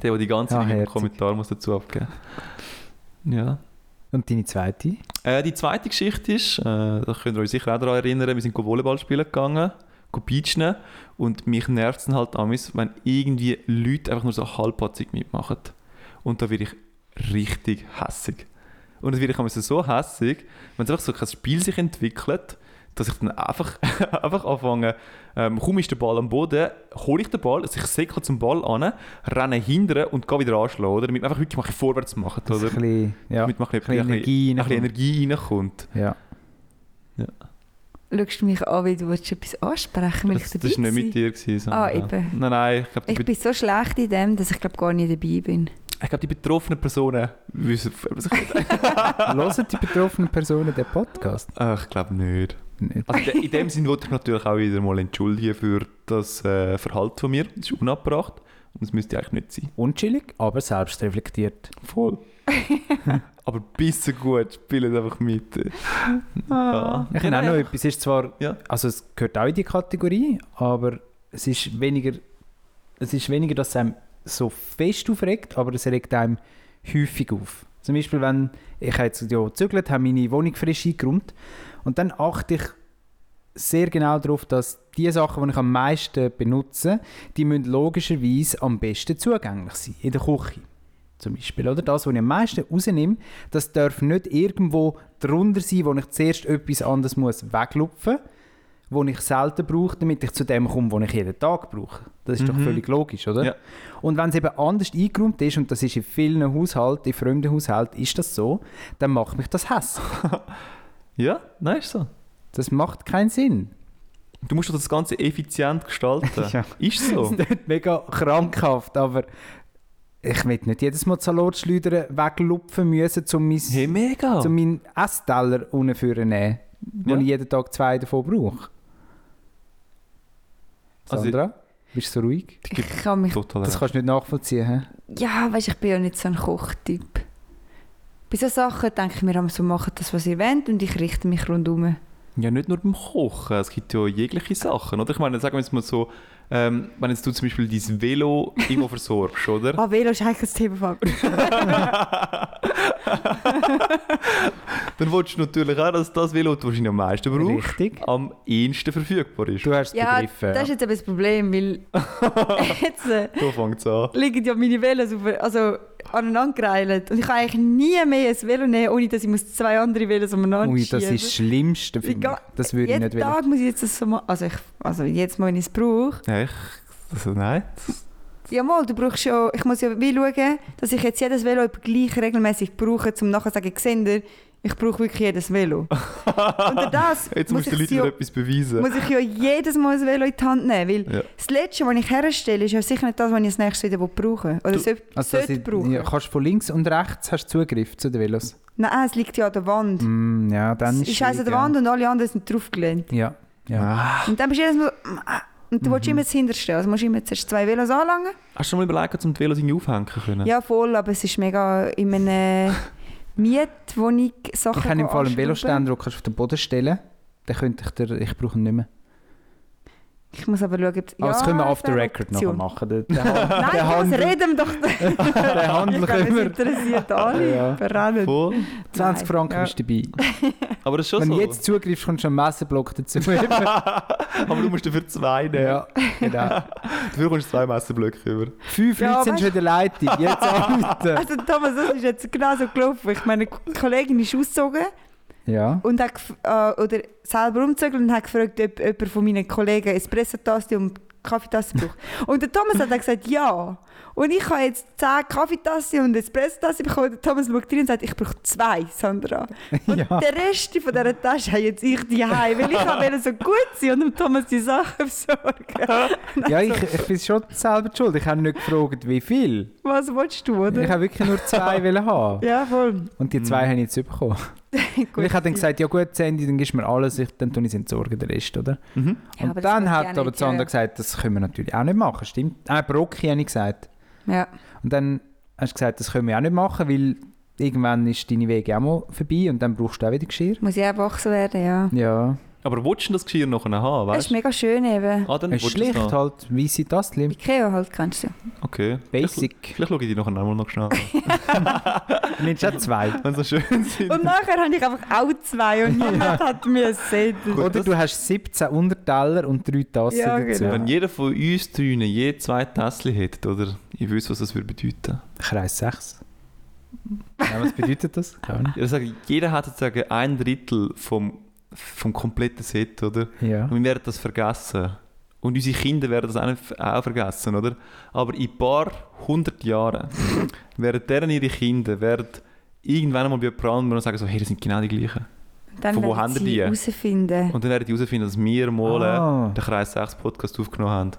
Der, der die ganze Ah, Zeit herzig. Kommentar muss dazu abgeben Ja. Und deine zweite? Äh, die zweite Geschichte ist, äh, da könnt ihr euch sicher auch daran erinnern, wir sind Volleyball spielen gegangen, beachen und mich nervt es dann halt amigs, wenn irgendwie Leute einfach nur so halbpatzig mitmachen. Und da werde ich richtig hässig. Und dann werde ich so hässig, wenn es einfach so kein Spiel sich entwickelt, dass ich dann einfach, [laughs] einfach anfange, ähm, kaum ist der Ball am Boden, hole ich den Ball, also ich säckle zum Ball an, renne hinterher und gehe wieder anschlagen, oder? Damit man einfach wirklich vorwärts macht, oder? bisschen, ja, Damit man ein bisschen, ein bisschen Energie ein bisschen. Energie reinkommt. ja. Schaust du mich an, wie du willst etwas ansprechen willst? Das, war nicht mit dir. Gewesen, Ah, eben. Nein, nein, ich glaube, die, Ich bin so schlecht in dem, dass ich glaube gar nicht dabei bin. ich glaub, die betroffenen Personen wissen, was ich [laughs] Hören die betroffenen Personen den Podcast? Ach, ich glaube nicht. Nicht. Also in de- in dem Sinne wollte ich natürlich auch wieder mal entschuldigen für das äh, Verhalten von mir. Das ist unabgebracht und das müsste eigentlich nicht sein. Unchillig, aber selbstreflektiert. Voll. Aber bisschen gut, spielen einfach mit. Ja. Ich habe auch noch etwas, ist zwar, Ja. also es gehört auch in die Kategorie, aber es ist weniger, es ist weniger, dass es einem so fest aufregt, aber es regt einem häufig auf. Zum Beispiel, wenn ich jetzt ja gezügelt, habe meine Wohnung frisch eingeräumt und dann achte ich sehr genau darauf, dass die Sachen, die ich am meisten benutze, die müssen logischerweise am besten zugänglich sein, in der Küche zum Beispiel. Oder? Das, was ich am meisten rausnehme, das darf nicht irgendwo drunter sein, wo ich zuerst etwas anderes muss weglupfen muss, wo ich selten brauche, damit ich zu dem komme, was ich jeden Tag brauche. Das ist doch Mhm. völlig logisch, oder? Ja. Und wenn es eben anders eingeräumt ist, und das ist in vielen Haushalten, in fremden Haushalten ist das so, dann macht mich das hässlich. [laughs] Ja, nein, ist so. Das macht keinen Sinn. Du musst doch das Ganze effizient gestalten. [laughs] Ja. Ist Das so. ist mega krankhaft, aber ich will nicht jedes Mal Salatschleudern weglupfen müssen, um mein, Hey, mega. um meinen Essteller unten nehmen, wo Ja. ich jeden Tag zwei davon brauche. Also- Sandra, bist du so ruhig? Ich kann mich... Total Das kannst du nicht nachvollziehen, hä? Ja, weißt, ich bin ja nicht so ein Kochtyp. Bei solchen Sachen denke ich mir immer so, macht das, was ihr wollt und ich richte mich rundum. Ja, nicht nur beim Kochen, es gibt ja jegliche Sachen, oder? Ich meine, sagen wir jetzt mal so, ähm, wenn jetzt du zum Beispiel dein Velo irgendwo versorgst, oder? Ah, Velo ist eigentlich das Thema von [laughs] [laughs] Dann willst du natürlich auch, dass das Velo, das du wahrscheinlich am meisten brauchst, Richtig. am ehesten verfügbar ist. Du hast es Ja, begriffen. das ist jetzt eben das Problem, weil [laughs] jetzt äh, So fängt es an. liegen ja meine Velos auf, also aneinandergereilt und ich kann eigentlich nie mehr ein Velo nehmen, ohne dass ich muss zwei andere Velos umeinander Ui, das schieben. ist das Schlimmste, Ich finde ich. ga- Das würde ich Jeden nicht wollen. Tag muss ich jetzt das so machen. Also, ich, also jetzt mal, wenn ich es brauche. Ja, ich, also nein. Ja mal, du brauchst ja, ich muss ja wie schauen, dass ich jetzt jedes Velo gleich regelmäßig brauche, um nachher zu sagen, seht ihr, ich brauche wirklich jedes Velo. [laughs] Unter das Jetzt muss musst du ich, den Leuten ja, etwas beweisen. muss ich ja jedes Mal ein Velo in die Hand nehmen, weil Ja. das Letzte, was ich herstelle, ist ja sicher nicht das, was ich als nächstes wieder brauche. Oder Du- sollte, Also, sollte ich, brauchen. ja, kannst du von links und rechts hast du Zugriff zu den Velos? Nein, es liegt ja an der Wand. Mm, ja, dann es ist eins an der Wand und alle anderen sind draufgelehnt. Ja, ja. Ah. Und dann bist du jedes Mal... Und du willst immer das Hinterste. Also musst du immer zuerst zwei Velos anlangen. Hast du schon mal überlegt, um die Velos irgendwie aufhängen zu können? Ja, voll, aber es ist mega in einer [laughs] Mietwohnung Sachen Ich habe im Fall einen. Veloständer, den kannst du auf den Boden stellen. Den könnte ich dir, ich brauche ihn nicht mehr. Ich muss aber schauen, ob... Aber das können wir off es the record Option. machen. Der, [laughs] der, Nein, der das Handel, reden wir doch. [laughs] der Handel ich glaube, es können wir. interessiert alle. Ja. Verrennen. Voll. 20 Nein, Franken ja. bist du dabei. [laughs] Aber das ist schon Wenn so. du jetzt zugreifst, kommst du einen Messerblock dazu. Aber du musst dafür zwei nehmen. ja, genau. Dafür kommst du zwei Messerblöcke über. Fünf Ja, Leute sind schon in der Leitung. Jetzt anrufen. Also Thomas, das ist jetzt genau so gelaufen. Ich meine Kollegin ist ausgezogen Ja. und hat äh, oder selber umgezogen und hat gefragt, ob jemand von meinen Kollegen Espresso-Tasse und Kaffeetasse braucht. [laughs] Und der Thomas hat dann gesagt, ja. Und ich habe jetzt 10 Kaffeetasse und Espresso-Tasse bekommen. Der Thomas schaut rein und sagt, ich brauche zwei, Sandra. Und [laughs] Ja. der Rest von dieser Tasche habe jetzt ich die Hause, weil ich wollte so gut sein und dem Thomas die Sachen besorgen. [laughs] Ja, ich, ich bin schon selber schuld. Ich habe nicht gefragt, wie viel. Was willst du, oder? Ich habe wirklich nur zwei wollen haben. ja, voll. Und die zwei habe ich jetzt bekommen. [laughs] Und ich habe dann gesagt, ja gut, Sandy, dann gibst du mir alles, ich, dann tue ich es entsorgen, den Rest, oder? Mhm. Ja, und dann hat aber nicht, Sandra ja. gesagt, das können wir natürlich auch nicht machen, stimmt? Ah, Brocki habe ich gesagt. Ja. Und dann hast du gesagt, das können wir auch nicht machen, weil irgendwann ist deine Wege auch mal vorbei und dann brauchst du auch wieder Geschirr. Muss ich auch wachsen werden, ja. Ja, Aber willst du das Geschirr nachher haben, Das weißt ist du? mega schön eben. Ah, dann es ist es schlicht noch. halt, weisse Tassli. Ikea halt, kennst du. Okay. Basic. Vielleicht, vielleicht schaue ich die nachher einmal noch schnell an. Nimmst du auch zwei? [laughs] Wenn sie so schön sind. Und nachher habe ich einfach auch zwei und [laughs] niemand hat mir. Gut, Oder du hast 17 Unterteller und drei Tassen Ja, dazu. genau. Wenn jeder von uns drinnen je zwei Tässchen hätte, oder? Ich wüsste, was das würde bedeuten. Kreis 6. Ja, was bedeutet das? Ja, ich sage, jeder hat sozusagen ein Drittel vom, vom kompletten Set, oder? Ja. Und wir werden das vergessen. Und unsere Kinder werden das auch, nicht, auch vergessen, oder? Aber in ein paar hundert Jahren [laughs] werden deren ihre Kinder werden irgendwann einmal bei jemand anderem sagen so, hey, das sind genau die gleichen. Dann Von wo werden haben sie die? herausfinden. Und dann werden die herausfinden, dass wir mal Ah. den Kreis 6 Podcast aufgenommen haben.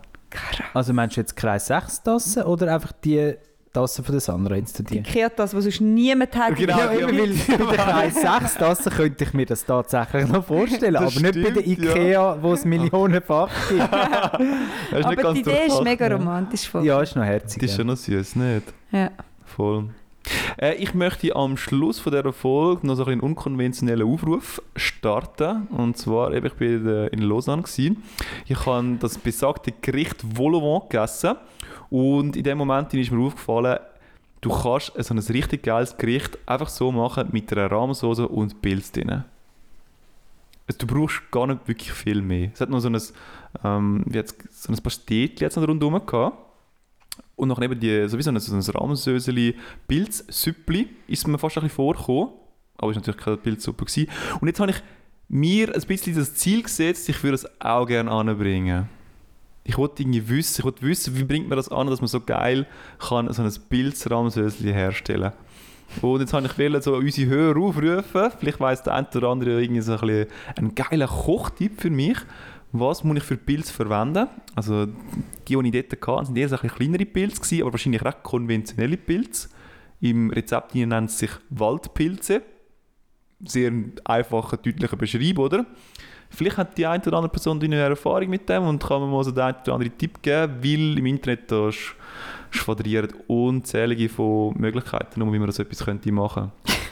Also meinst du jetzt Kreis 6 Tassen oder einfach die Tassen von der Sandra jetzt Die die? Ikea das, was sonst niemand hat. Genau, Ja, weil bei der [laughs] Kreis 6 Tassen könnte ich mir das tatsächlich noch vorstellen, Das aber nicht bei der stimmt, ja. Ikea, wo es millionenfach [laughs] gibt. Das ist Aber die Idee ist mega ja. romantisch. Voll. Ja, ist noch herzig. Das ist schon noch süß, nicht? Ja. Voll. Äh, ich möchte am Schluss von dieser Folge noch so einen unkonventionellen Aufruf starten. Und zwar, eben, ich war in Lausanne. Gewesen. Ich habe das besagte Gericht Volovant gegessen. Und in dem Moment ist mir aufgefallen, du kannst so ein richtig geiles Gericht einfach so machen mit einer Rahmsauce und Pilz drin. Also, du brauchst gar nicht wirklich viel mehr. Es hat noch so ein, ähm, wie so ein Pastetli jetzt noch rundherum gehabt. Und noch neben die, sowieso ein, so ein Rahmensöseli Pilzsüppli ist mir fast ein bisschen vorgekommen. Aber es war natürlich keine Pilzsuppe. Gewesen. Und jetzt habe ich mir ein bisschen das Ziel gesetzt, ich würde es auch gerne anbringen. Ich wollte irgendwie wissen, ich wollte wissen, wie bringt man das an, dass man so geil kann so ein Pilzrahmensöseli herstellen und jetzt habe ich wollte so unsere Hörer aufrufen, vielleicht weiss der eine oder andere irgendwie so ein, bisschen einen geilen Kochtipp für mich, was muss ich für Pilze verwenden. Also die, die ich dort hatte, sind eher ein kleinere Pilze, gewesen, aber wahrscheinlich recht konventionelle Pilze. Im Rezept nennt es sich Waldpilze. Sehr einfacher, deutlicher Beschreib, oder? Vielleicht hat die eine oder andere Person eine Erfahrung mit dem und kann mir mal so den einen oder anderen Tipp geben, weil im Internet da sch- schwadrieren unzählige von Möglichkeiten, um wie man so etwas könnte machen [laughs]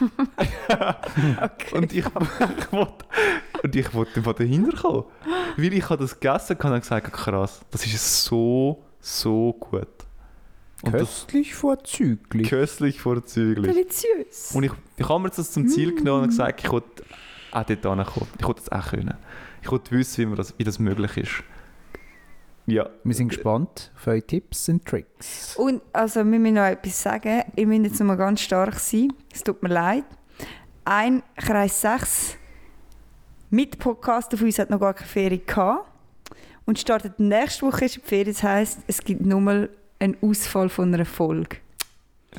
Okay. Und ich, [laughs] ich wollte und ich wollte von dahinter kommen. Weil ich habe das gegessen habe und gesagt, krass, das ist so, so gut. Und das Köstlich vorzüglich. köstlich vorzüglich. Deliziös. Und ich, ich habe mir das zum Ziel genommen und gesagt, ich wollte auch dort hinkommen. Ich wollte das auch können. Ich wollte wissen, wie, man das, wie das möglich ist. Ja. Wir sind gespannt auf eure Tipps und Tricks. Und also, wir müssen noch etwas sagen. Ihr müsst jetzt noch mal ganz stark sein. Es tut mir leid. Ein Kreis 6 mit Podcaster von uns hat noch gar keine Ferien gehabt. Und startet nächste Woche ist die Ferien. Das heisst, es gibt nur mal einen Ausfall von einer Folge.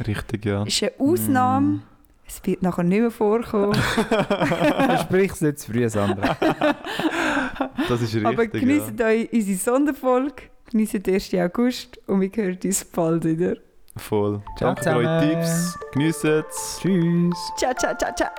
Richtig, ja. Das ist eine Ausnahme. Es wird nachher nicht mehr vorkommen. [laughs] Versprich es nicht zu früh, Sandra. Das ist richtig, Aber genießt ja. euch unsere Sonderfolge. Genießt den 1. August. Und wir hören uns bald wieder. Voll. Ciao Danke für eure. Tipps. Geniessen es. Tschüss. Ciao, ciao, ciao, ciao.